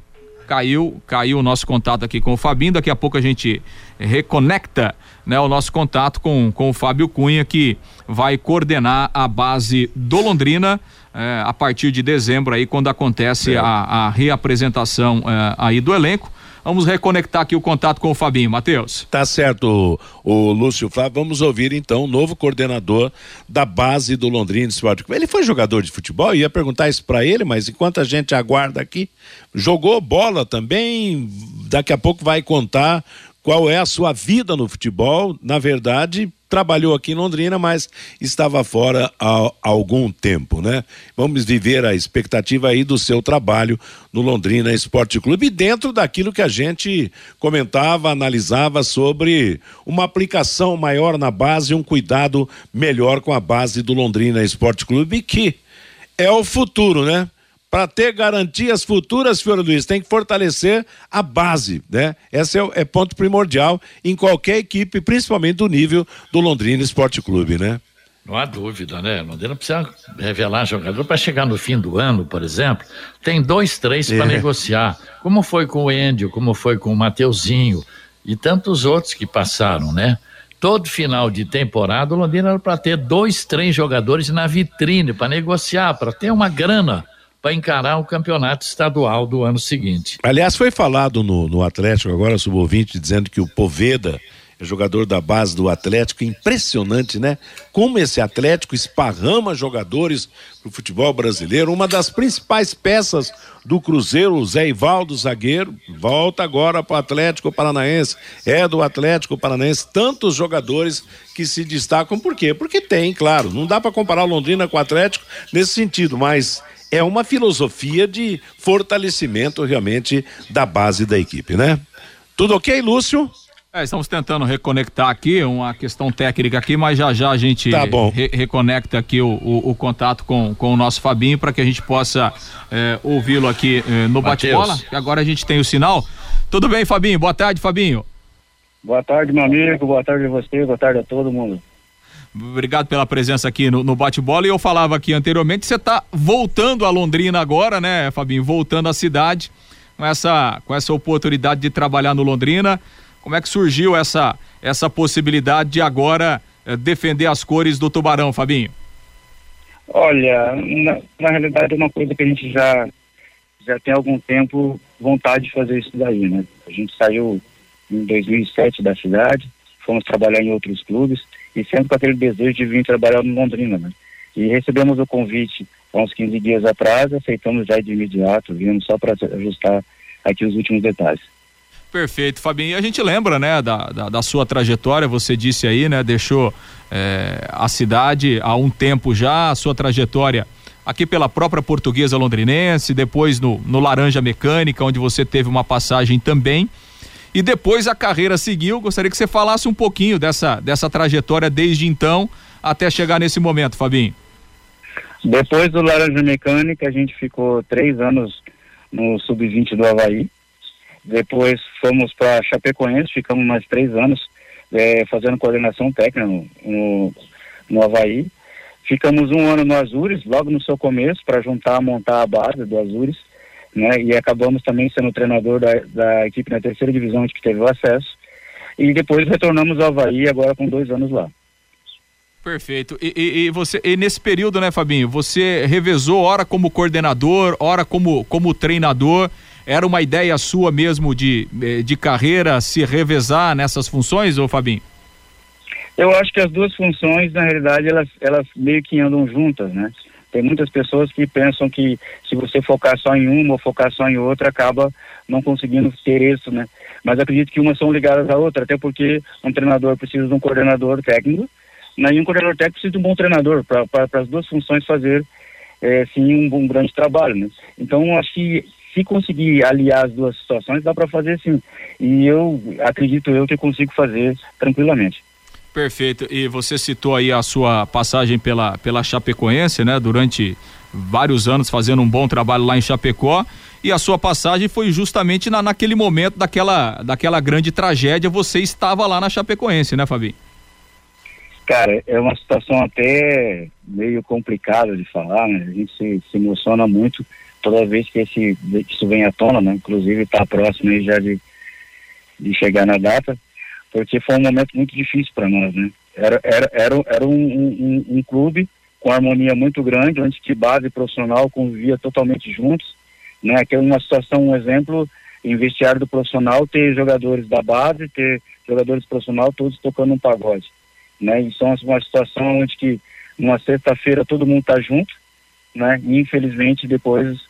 caiu, caiu o nosso contato aqui com o Fabinho. Daqui a pouco a gente reconecta né, o nosso contato com, com o Fábio Cunha, que vai coordenar a base do Londrina eh, a partir de dezembro, aí, quando acontece é. a, a, reapresentação eh, aí do elenco. Vamos reconectar aqui o contato com o Fabinho, Matheus.
Tá certo, o, Lúcio Flávio. Vamos ouvir então o novo coordenador da base do Londrina Esporte Ele foi jogador de futebol, ia perguntar isso para ele, mas enquanto a gente aguarda aqui, jogou bola também, daqui a pouco vai contar qual é a sua vida no futebol. Na verdade, trabalhou aqui em Londrina, mas estava fora há, algum tempo, né? Vamos viver a expectativa aí do seu trabalho no Londrina Esporte Clube dentro daquilo que a gente comentava, analisava sobre uma aplicação maior na base, um cuidado melhor com a base do Londrina Esporte Clube que é o futuro, né? Para ter garantias futuras, Fiora Luiz, tem que fortalecer a base, né? Esse é, é, ponto primordial em qualquer equipe, principalmente do nível do Londrina Esporte Clube, né?
Não há dúvida, né? Londrina precisa revelar jogador para chegar no fim do ano, por exemplo. Tem dois, três para é. negociar. Como foi com o Endio, como foi com o Mateuzinho e tantos outros que passaram, né? Todo final de temporada, o Londrina era para ter dois, três jogadores na vitrine para negociar, para ter uma grana para encarar o campeonato estadual do ano seguinte.
Aliás, foi falado no, no Atlético agora, sub-20, dizendo que o Poveda é jogador da base do Atlético, impressionante, né? Como esse Atlético esparrama jogadores pro futebol brasileiro, uma das principais peças do Cruzeiro, o Zé Ivaldo, zagueiro, volta agora para o Atlético Paranaense, é do Atlético Paranaense, tantos jogadores que se destacam, por quê? Porque tem, claro, não dá para comparar Londrina com o Atlético nesse sentido, mas é uma filosofia de fortalecimento realmente da base da equipe, né? Tudo ok, Lúcio?
É, estamos tentando reconectar aqui, uma questão técnica aqui, mas já já a gente
tá
re reconecta aqui o, o, o, contato com, com o nosso Fabinho para que a gente possa é, ouvi-lo aqui é, no bate-bola. Agora a gente tem o sinal. Tudo bem, Fabinho? Boa tarde, Fabinho.
Boa tarde, meu amigo. Boa tarde a você. Boa tarde a todo mundo.
Obrigado pela presença aqui no, no bate-bola. E eu falava aqui anteriormente, você está voltando a Londrina agora, né, Fabinho? Voltando à cidade com essa, com essa oportunidade de trabalhar no Londrina. Como é que surgiu essa, essa possibilidade de agora eh, defender as cores do Tubarão, Fabinho?
Olha, na, na, realidade é uma coisa que a gente já, já tem algum tempo vontade de fazer isso daí, né? A gente saiu em 2007 da cidade, fomos trabalhar em outros clubes e sempre com aquele desejo de vir trabalhar no Londrina, né? E recebemos o convite há uns 15 dias atrás, aceitamos já de imediato, viemos só para ajustar aqui os últimos detalhes.
Perfeito, Fabinho. E a gente lembra, né, da, da, da, sua trajetória, você disse aí, né, deixou é, a cidade há um tempo já, a sua trajetória aqui pela própria portuguesa londrinense, depois no, no Laranja Mecânica, onde você teve uma passagem também. E depois a carreira seguiu. Gostaria que você falasse um pouquinho dessa, dessa trajetória desde então até chegar nesse momento, Fabinho.
Depois do Laranja Mecânica, a gente ficou três anos no Sub-20 do Havaí depois fomos para Chapecoense, ficamos mais três anos é, fazendo coordenação técnica no, no, no Havaí. Ficamos um ano no Azures, logo no seu começo, para juntar, montar a base do Azures, né? E acabamos também sendo treinador da, da equipe na terceira divisão, que teve o acesso. E depois retornamos ao Havaí, agora com dois anos lá.
Perfeito. E, e, e, você, e nesse período, né, Fabinho, você revezou hora como coordenador, hora como, como treinador. Era uma ideia sua mesmo de, eh, de carreira se revezar nessas funções, ou Fabinho?
Eu acho que as duas funções, na realidade, elas, elas meio que andam juntas, né? Tem muitas pessoas que pensam que se você focar só em uma ou focar só em outra, acaba não conseguindo ter isso, né? Mas acredito que umas são ligadas à outra, até porque um treinador precisa de um coordenador técnico, né? e um coordenador técnico precisa de um bom treinador para as duas funções fazer, é, sim, um, um grande trabalho, né? Então, acho que se conseguir aliar as duas situações, dá para fazer sim. E eu acredito eu que consigo fazer tranquilamente.
Perfeito. E você citou aí a sua passagem pela, pela Chapecoense, né? Durante vários anos fazendo um bom trabalho lá em Chapecó. E a sua passagem foi justamente na, naquele momento daquela, daquela grande tragédia. Você estava lá na Chapecoense, né, Fabi?
Cara, é uma situação até meio complicada de falar, né? A gente se, se emociona muito toda vez que esse, isso vem à tona, né? Inclusive está próximo aí já de, de chegar na data, porque foi um momento muito difícil para nós, né? Era, era, era, era um, um, um, clube com harmonia muito grande, onde que base e profissional convivia totalmente juntos, né? Aquela uma situação, um exemplo, em vestiário do profissional, ter jogadores da base, ter jogadores profissional todos tocando um pagode, né? Isso é uma situação onde que numa sexta-feira todo mundo tá junto, né? E infelizmente depois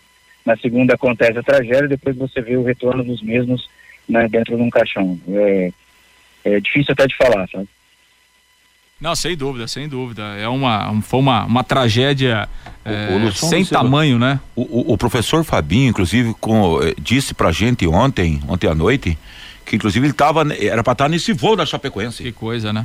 na segunda acontece a tragédia, depois você vê o retorno dos mesmos né, dentro de um caixão. É, é difícil até de falar, sabe?
Não, sem dúvida, sem dúvida. É uma, foi uma, uma tragédia é, o, o sem tamanho, né?
O, o, professor Fabinho, inclusive, com, eh, disse pra gente ontem, ontem à noite, que inclusive ele tava, era pra estar nesse voo da Chapecoense.
Que coisa, né?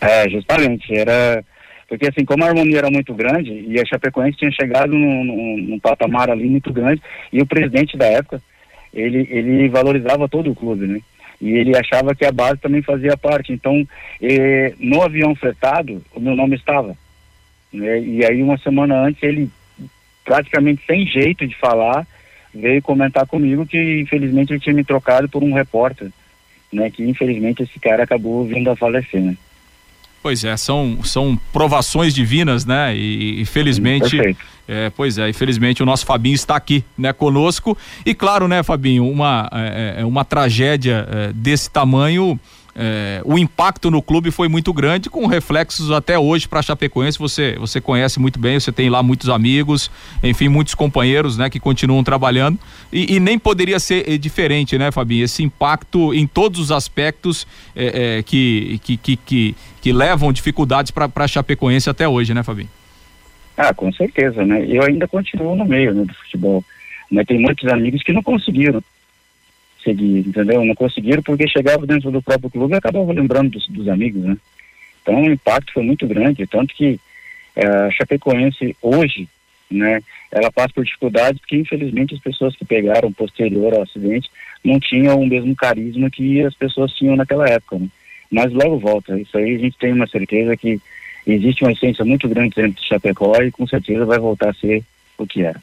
É, justamente, era porque assim, como a harmonia era muito grande e a Chapecoense tinha chegado num, num, num patamar ali muito grande e o presidente da época, ele, ele valorizava todo o clube, né? E ele achava que a base também fazia parte. Então, eh, no avião fretado, o meu nome estava. Né? E aí, uma semana antes, ele, praticamente sem jeito de falar, veio comentar comigo que, infelizmente, ele tinha me trocado por um repórter, né? Que, infelizmente, esse cara acabou vindo a falecer, né?
Pois é, são, são provações divinas, né? E, e felizmente, é, pois é, infelizmente o nosso Fabinho está aqui, né, conosco. E claro, né, Fabinho, uma, é, é, é uma tragédia é, desse tamanho é, o impacto no clube foi muito grande, com reflexos até hoje para Chapecoense. Você, você conhece muito bem, você tem lá muitos amigos, enfim, muitos companheiros, né, que continuam trabalhando. E, e nem poderia ser eh, diferente, né, Fabinho? Esse impacto em todos os aspectos é, é, que, que, que, que, que levam dificuldades para Chapecoense até hoje, né, Fabinho?
Ah, com certeza, né? Eu ainda continuo no meio né, do futebol, mas tem muitos amigos que não conseguiram seguir, entendeu? Não conseguiram porque chegavam dentro do próprio clube e acabavam lembrando dos, dos amigos, né? Então o impacto foi muito grande, tanto que é, a Chapecoense hoje, né, ela passa por dificuldades porque infelizmente as pessoas que pegaram posterior ao acidente não tinham o mesmo carisma que as pessoas tinham naquela época, né? Mas logo volta, isso aí a gente tem uma certeza que existe uma essência muito grande dentro de Chapecó e com certeza vai voltar a ser o que era.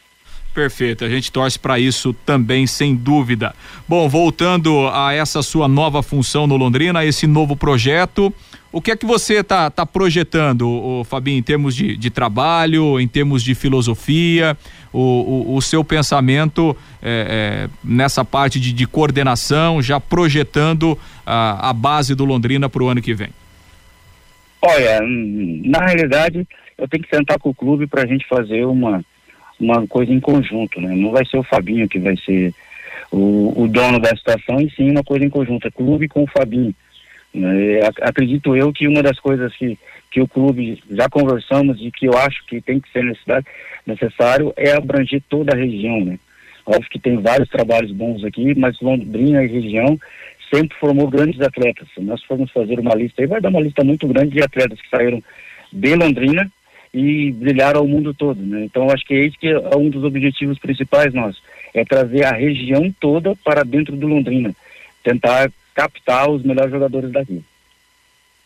Perfeito, a gente torce para isso também, sem dúvida. Bom, voltando a essa sua nova função no Londrina, esse novo projeto, o que é que você está tá projetando, o, Fabinho, em termos de, de, trabalho, em termos de filosofia, o, o, o seu pensamento é, é, nessa parte de, de, coordenação, já projetando a, a base do Londrina para o ano que vem?
Olha, na realidade, eu tenho que sentar com o clube para a gente fazer uma uma coisa em conjunto, né? Não vai ser o Fabinho que vai ser o, o dono da situação, e sim uma coisa em conjunto, é clube com o Fabinho. Né? Acredito eu que uma das coisas que, que o clube já conversamos e que eu acho que tem que ser necessário é abranger toda a região, né? Óbvio que tem vários trabalhos bons aqui, mas Londrina e região sempre formou grandes atletas. Se nós formos fazer uma lista aí, vai dar uma lista muito grande de atletas que saíram de Londrina e brilhar ao mundo todo, né? Então acho que esse que é um dos objetivos principais nossos, é trazer a região toda para dentro do Londrina, tentar captar os melhores jogadores daqui.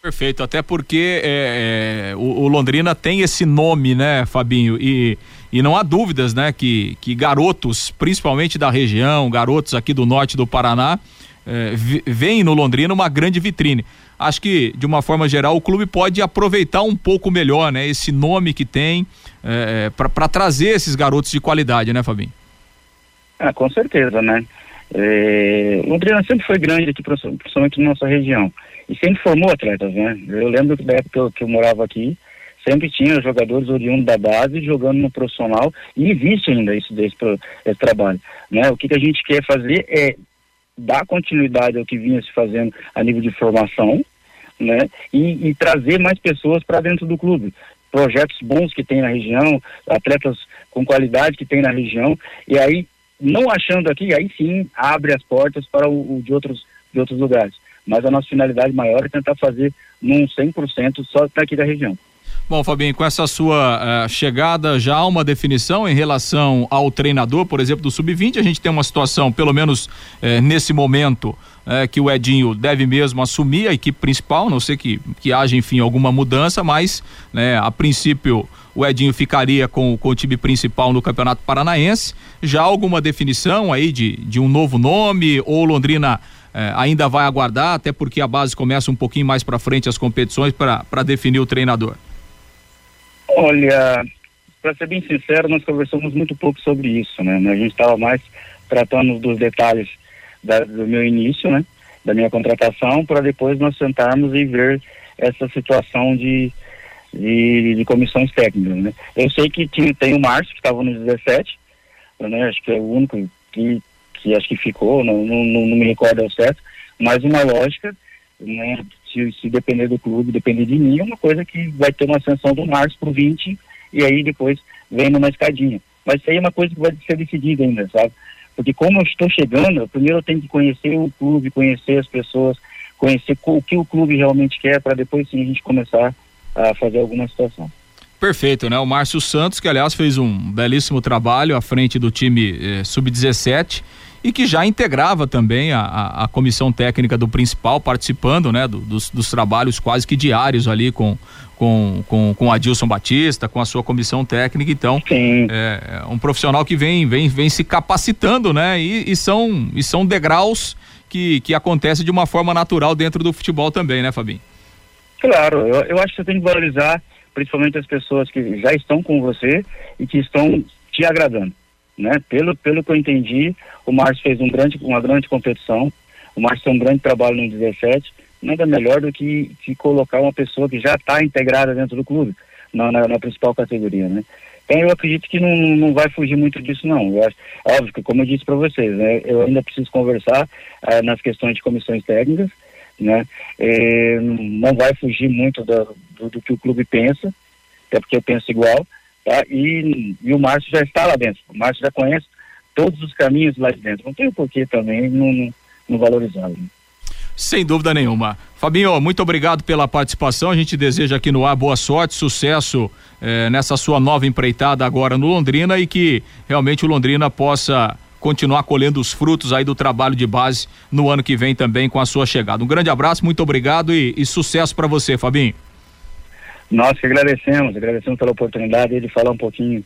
Perfeito, até porque é, é, o, o, Londrina tem esse nome, né, Fabinho? E, e não há dúvidas, né, que, que garotos, principalmente da região, garotos aqui do norte do Paraná, é, veem no Londrina uma grande vitrine acho que, de uma forma geral, o clube pode aproveitar um pouco melhor, né? Esse nome que tem é, é para trazer esses garotos de qualidade, né, Fabinho?
Ah, com certeza, né? É, Londrina sempre foi grande aqui, principalmente na nossa região. E sempre formou atletas, né? Eu lembro da época que eu, que eu morava aqui, sempre tinha jogadores oriundos da base jogando no profissional e existe ainda isso desse esse trabalho, né? O que, que a gente quer fazer é dar continuidade ao que vinha se fazendo a nível de formação, né? E, e trazer mais pessoas para dentro do clube. Projetos bons que tem na região, atletas com qualidade que tem na região, e aí, não achando aqui, aí sim abre as portas para o, o de, outros, de outros lugares. Mas a nossa finalidade maior é tentar fazer num 100% só daqui da região.
Bom, Fabinho, com essa sua uh, chegada, já há uma definição em relação ao treinador, por exemplo, do Sub-20. A gente tem uma situação, pelo menos uh, nesse momento, uh, que o Edinho deve mesmo assumir a equipe principal, não sei que, que haja, enfim, alguma mudança, mas, né, a princípio, o Edinho ficaria com, com o time principal no Campeonato Paranaense. Já há alguma definição aí de, de um novo nome ou Londrina eh, ainda vai aguardar, até porque a base começa um pouquinho mais para frente as competições para definir o treinador?
Olha, para ser bem sincero, nós conversamos muito pouco sobre isso, né? A gente estava mais tratando dos detalhes da, do meu início, né? Da minha contratação, para depois nós sentarmos e ver essa situação de, de, de comissões técnicas, né? Eu sei que tinha, tem o Márcio, que estava nos 17, né? Acho que é o único que, que acho que ficou, não, não, não me recordo ao certo, mas uma lógica, né? Se, se depender do clube, depender de mim, é uma coisa que vai ter uma ascensão do março para o 20 e aí depois vem numa escadinha. Mas isso aí é uma coisa que vai ser decidida ainda, sabe? Porque como eu estou chegando, primeiro eu tenho que conhecer o clube, conhecer as pessoas, conhecer o que o clube realmente quer, para depois sim a gente começar a fazer alguma situação.
Perfeito, né? O Márcio Santos, que aliás fez um belíssimo trabalho à frente do time eh, sub-17 e que já integrava também a, a, a comissão técnica do principal, participando né, do, dos, dos, trabalhos quase que diários ali com, com, com, com Adilson Batista, com a sua comissão técnica. Então, é, é, um profissional que vem, vem, vem se capacitando, né? E, e, são, e são degraus que, que acontecem de uma forma natural dentro do futebol também, né, Fabinho?
Claro, eu, eu acho que você tem que valorizar principalmente as pessoas que já estão com você e que estão te agradando né? Pelo, pelo que eu entendi, o Márcio fez um grande, uma grande competição, o Márcio tem um grande trabalho no 17, nada melhor do que, que colocar uma pessoa que já está integrada dentro do clube, na, na, na, principal categoria, né? Então eu acredito que não, não vai fugir muito disso não. Acho, óbvio que como eu disse para vocês, né, eu ainda preciso conversar eh, nas questões de comissões técnicas, né? Eh, não vai fugir muito do, do, do, que o clube pensa, até porque eu penso igual, tá? E, e o Márcio já está lá dentro. O Márcio já conhece todos os caminhos lá de dentro. Não tem porquê também não, não. Né?
Sem dúvida nenhuma. Fabinho, muito obrigado pela participação. A gente deseja aqui no ar boa sorte, sucesso eh, nessa sua nova empreitada agora no Londrina e que realmente o Londrina possa continuar colhendo os frutos aí do trabalho de base no ano que vem também com a sua chegada. Um grande abraço, muito obrigado e, e sucesso para você, Fabinho.
Nós que agradecemos, agradecemos pela oportunidade de falar um pouquinho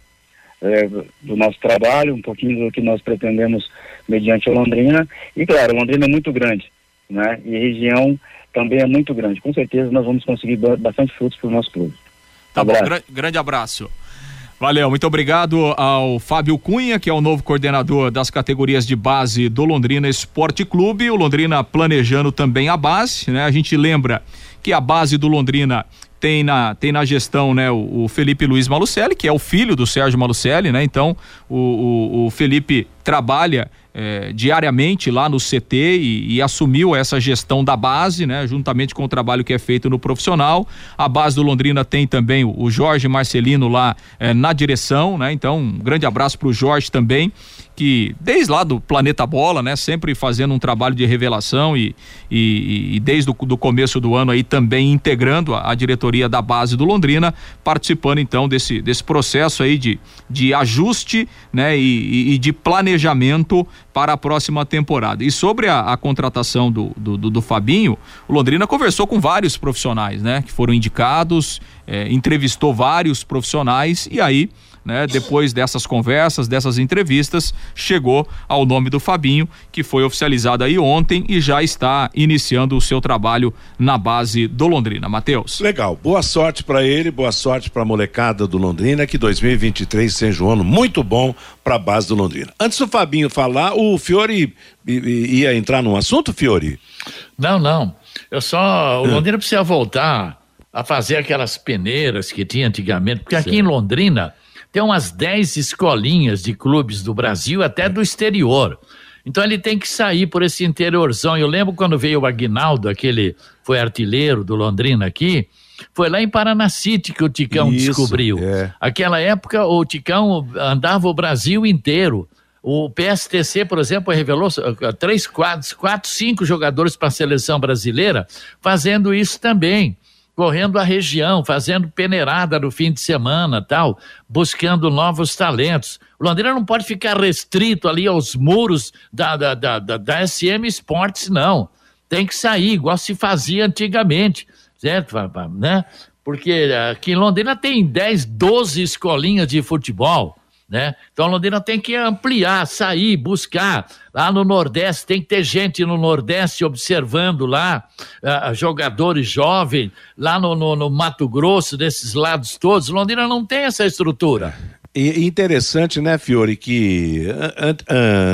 é, do nosso trabalho, um pouquinho do que nós pretendemos mediante a Londrina. E claro, Londrina é muito grande, né? E a região também é muito grande. Com certeza nós vamos conseguir bastante frutos para o nosso clube.
Tá abraço. bom, grande abraço. Valeu, muito obrigado ao Fábio Cunha, que é o novo coordenador das categorias de base do Londrina Esporte Clube. O Londrina planejando também a base, né? A gente lembra que a base do Londrina tem na, tem na gestão né, o, o, Felipe Luiz Malucelli, que é o filho do Sérgio Malucelli, né? Então o, o, o Felipe trabalha é, diariamente lá no CT e, e, assumiu essa gestão da base, né? Juntamente com o trabalho que é feito no profissional. A base do Londrina tem também o, Jorge Marcelino lá é, na direção, né? Então um grande abraço para o Jorge também que desde lá do Planeta Bola, né, sempre fazendo um trabalho de revelação e, e, e desde o começo do ano aí também integrando a, a, diretoria da base do Londrina, participando então desse, desse processo aí de, de ajuste, né, e, e de planejamento para a próxima temporada. E sobre a, a contratação do, do, do, do, Fabinho, o Londrina conversou com vários profissionais, né, que foram indicados, é, entrevistou vários profissionais e aí né? Depois dessas conversas, dessas entrevistas, chegou ao nome do Fabinho, que foi oficializado aí ontem e já está iniciando o seu trabalho na base do Londrina. Matheus.
Legal. Boa sorte para ele, boa sorte para a molecada do Londrina, que 2023 seja um ano muito bom para a base do Londrina. Antes do Fabinho falar, o Fiore ia entrar num assunto, Fiore?
Não, não. Eu só. O é. Londrina precisa voltar a fazer aquelas peneiras que tinha antigamente, porque aqui em Londrina tem umas 10 escolinhas de clubes do Brasil, até do exterior. Então ele tem que sair por esse interiorzão. Eu lembro quando veio o Aguinaldo, aquele foi artilheiro do Londrina aqui, foi lá em Paranacite que o Ticão Isso, descobriu. É. Aquela época o Ticão andava o Brasil inteiro. O PSTC, por exemplo, revelou uh, três, quatro cinco jogadores para a seleção brasileira fazendo isso também correndo a região, fazendo peneirada no fim de semana, tal, buscando novos talentos. O Londrina não pode ficar restrito ali aos muros da, da, da, da, da SM Sports, não. Tem que sair, igual se fazia antigamente, certo? Né? Porque aqui em Londrina tem 10, 12 escolinhas de futebol né? Então a Londrina tem que ampliar, sair, buscar. Lá no Nordeste tem que ter gente no Nordeste observando lá, uh, jogadores jovens, lá no, no, no, Mato Grosso, desses lados todos. Londrina não tem essa estrutura.
E interessante, né, Fiore, que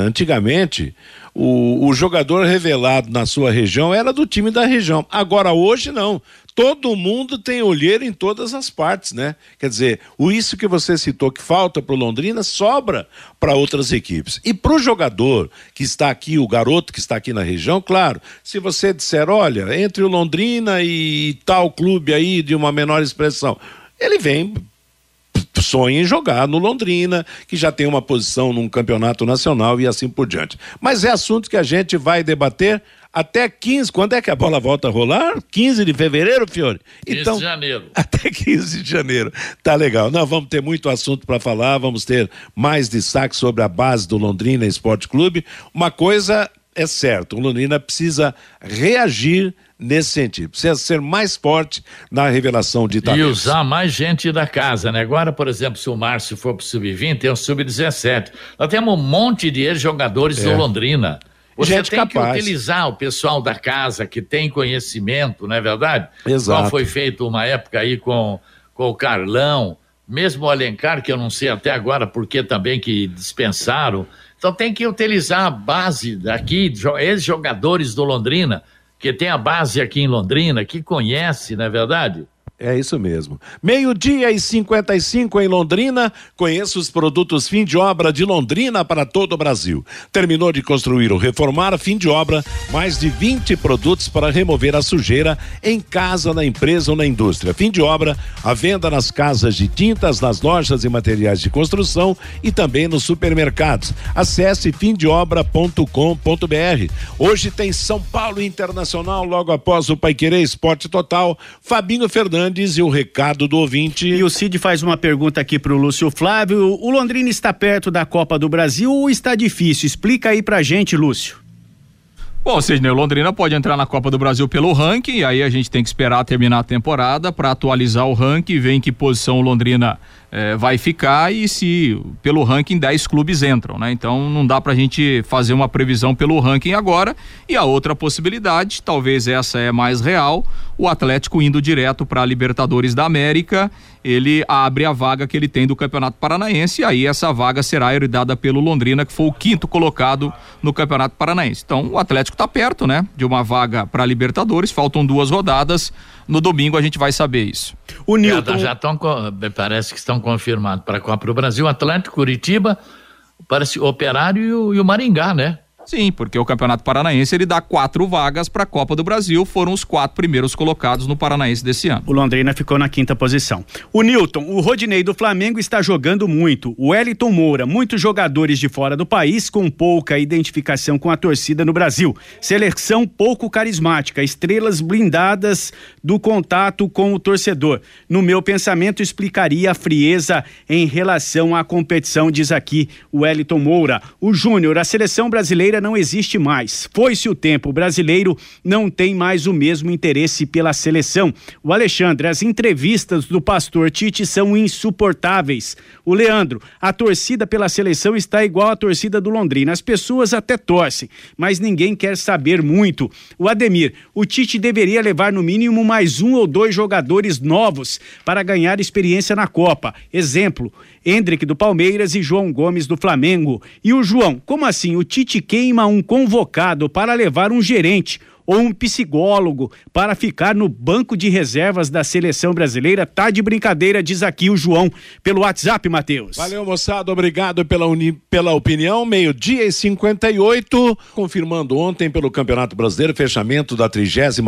antigamente o, o jogador revelado na sua região era do time da região. Agora, hoje, não todo mundo tem olheiro em todas as partes, né? Quer dizer, o isso que você citou que falta para o Londrina sobra para outras equipes. E para o jogador que está aqui, o garoto que está aqui na região, claro, se você disser, olha, entre o Londrina e tal clube aí de uma menor expressão, ele vem sonha em jogar no Londrina, que já tem uma posição num campeonato nacional e assim por diante. Mas é assunto que a gente vai debater até 15, quando é que a bola volta a rolar? 15 de fevereiro, Fiore?
15 então, de janeiro.
Até 15 de janeiro. Tá legal. Nós vamos ter muito assunto para falar, vamos ter mais destaque sobre a base do Londrina Esporte Clube. Uma coisa é certa, o Londrina precisa reagir nesse sentido. Precisa ser mais forte na revelação de talentos.
E usar mais gente da casa, né? Agora, por exemplo, se o Márcio for para o Sub-20, tem o Sub-17. Nós temos um monte de ex-jogadores é. do Londrina. Você Gente tem capaz. que utilizar o pessoal da casa que tem conhecimento, não é verdade?
Exato.
Qual foi feito uma época aí com, com o Carlão, mesmo o Alencar, que eu não sei até agora por que também que dispensaram. Então tem que utilizar a base daqui, ex-jogadores do Londrina, que tem a base aqui em Londrina, que conhece, não é verdade?
É isso mesmo. Meio-dia e 55 em Londrina. Conheça os produtos fim de obra de Londrina para todo o Brasil. Terminou de construir ou reformar, fim de obra, mais de 20 produtos para remover a sujeira em casa, na empresa ou na indústria. Fim de obra, a venda nas casas de tintas, nas lojas e materiais de construção e também nos supermercados. Acesse fimdeobra.com.br. Hoje tem São Paulo Internacional, logo após o Paiquerê Esporte Total. Fabinho Fernandes Fernandes e o recado do ouvinte.
E o Cid faz uma pergunta aqui para o Lúcio Flávio. O Londrina está perto da Copa do Brasil ou está difícil? Explica aí pra gente, Lúcio.
Bom, Sidney, Londrina pode entrar na Copa do Brasil pelo ranking, aí a gente tem que esperar terminar a temporada para atualizar o ranking, ver em que posição o Londrina é, vai ficar e se pelo ranking 10 clubes entram, né? Então não dá pra gente fazer uma previsão pelo ranking agora. E a outra possibilidade, talvez essa é mais real, o Atlético indo direto para a Libertadores da América, ele abre a vaga que ele tem do Campeonato Paranaense e aí essa vaga será herdada pelo Londrina, que foi o quinto colocado no Campeonato Paranaense. Então o Atlético está perto, né, de uma vaga para a Libertadores, faltam duas rodadas. No domingo a gente vai saber isso.
O Nilton já estão parece que estão confirmados para a Copa do Brasil, Atlético, Curitiba, parece Operário e o, e o Maringá, né?
Sim, porque o Campeonato Paranaense ele dá quatro vagas para a Copa do Brasil, foram os quatro primeiros colocados no Paranaense desse ano.
O Londrina ficou na quinta posição. O Newton, o Rodinei do Flamengo está jogando muito. O Wellington Moura, muitos jogadores de fora do país com pouca identificação com a torcida no Brasil. Seleção pouco carismática, estrelas blindadas do contato com o torcedor. No meu pensamento, explicaria a frieza em relação à competição, diz aqui o Wellington Moura. O Júnior, a seleção brasileira brasileira não existe mais. Foi-se o tempo, o brasileiro não tem mais o mesmo interesse pela seleção. O Alexandre, as entrevistas do pastor Tite são insuportáveis. O Leandro, a torcida pela seleção está igual à torcida do Londrina. As pessoas até torcem, mas ninguém quer saber muito. O Ademir, o Tite deveria levar no mínimo mais um ou dois jogadores novos para ganhar experiência na Copa. Exemplo, Hendrick do Palmeiras e João Gomes do Flamengo. E o João, como assim? O Tite queima um convocado para levar um gerente ou um psicólogo para ficar no banco de reservas da seleção brasileira. Tá de brincadeira, diz aqui o João pelo WhatsApp, Matheus.
Valeu, moçada. Obrigado pela, uni... pela opinião. Meio-dia e 58. Confirmando ontem pelo Campeonato Brasileiro, fechamento da 36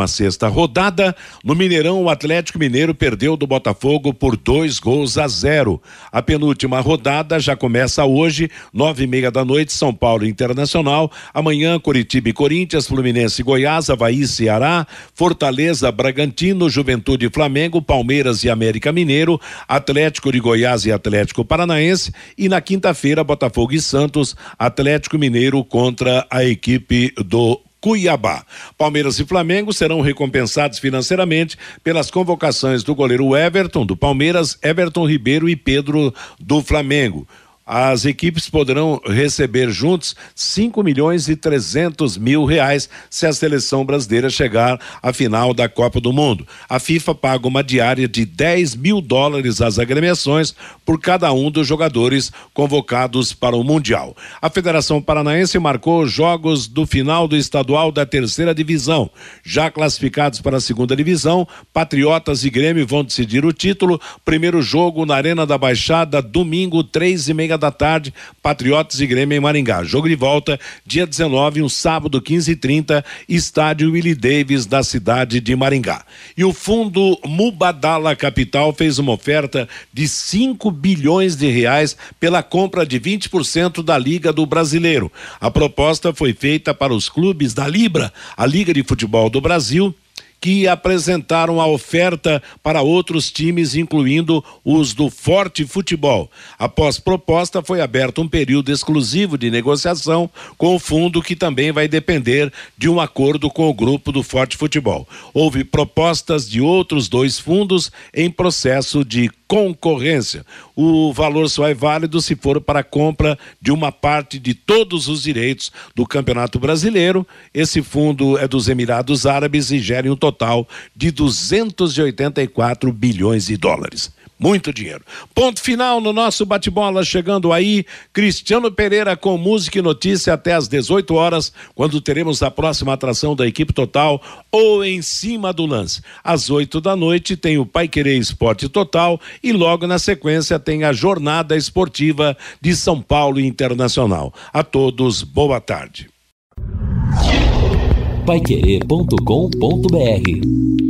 rodada. No Mineirão, o Atlético Mineiro perdeu do Botafogo por dois gols a zero. A penúltima rodada já começa hoje, nove e meia da noite, São Paulo Internacional. Amanhã, Curitiba e Corinthians, Fluminense e Goiás. Havaí Ceará, Fortaleza, Bragantino, Juventude Flamengo, Palmeiras e América Mineiro, Atlético de Goiás e Atlético Paranaense e na quinta-feira Botafogo e Santos, Atlético Mineiro contra a equipe do Cuiabá. Palmeiras e Flamengo serão recompensados financeiramente pelas convocações do goleiro Everton do Palmeiras, Everton Ribeiro e Pedro do Flamengo as equipes poderão receber juntos 5 milhões e 300 mil reais se a seleção brasileira chegar à final da Copa do Mundo. A FIFA paga uma diária de 10 mil dólares às agremiações por cada um dos jogadores convocados para o Mundial. A Federação Paranaense marcou os jogos do final do estadual da terceira divisão. Já classificados para a segunda divisão, Patriotas e Grêmio vão decidir o título. Primeiro jogo na Arena da Baixada, domingo, três e meia da tarde, Patriotas e Grêmio em Maringá. Jogo de volta, dia 19, um sábado, 15 e 30 estádio Willie Davis da cidade de Maringá. E o fundo Mubadala Capital fez uma oferta de 5 bilhões de reais pela compra de 20% da Liga do Brasileiro. A proposta foi feita para os clubes da Libra, a Liga de Futebol do Brasil que apresentaram a oferta para outros times, incluindo os do Forte Futebol. Após proposta, foi aberto um período exclusivo de negociação com o fundo, que também vai depender de um acordo com o grupo do Forte Futebol. Houve propostas de outros dois fundos em processo de concorrência. O valor só é válido se for para a compra de uma parte de todos os direitos do Campeonato Brasileiro. Esse fundo é dos Emirados Árabes e gera um total de 284 bilhões de dólares. Muito dinheiro. Ponto final no nosso bate-bola, chegando aí, Cristiano Pereira com música e notícia até às 18 horas, quando teremos a próxima atração da equipe total ou em cima do lance. Às 8 da noite tem o Pai Querer Esporte Total e logo na sequência tem a jornada esportiva de São Paulo Internacional. A todos, boa tarde.
Paiquerê.com.br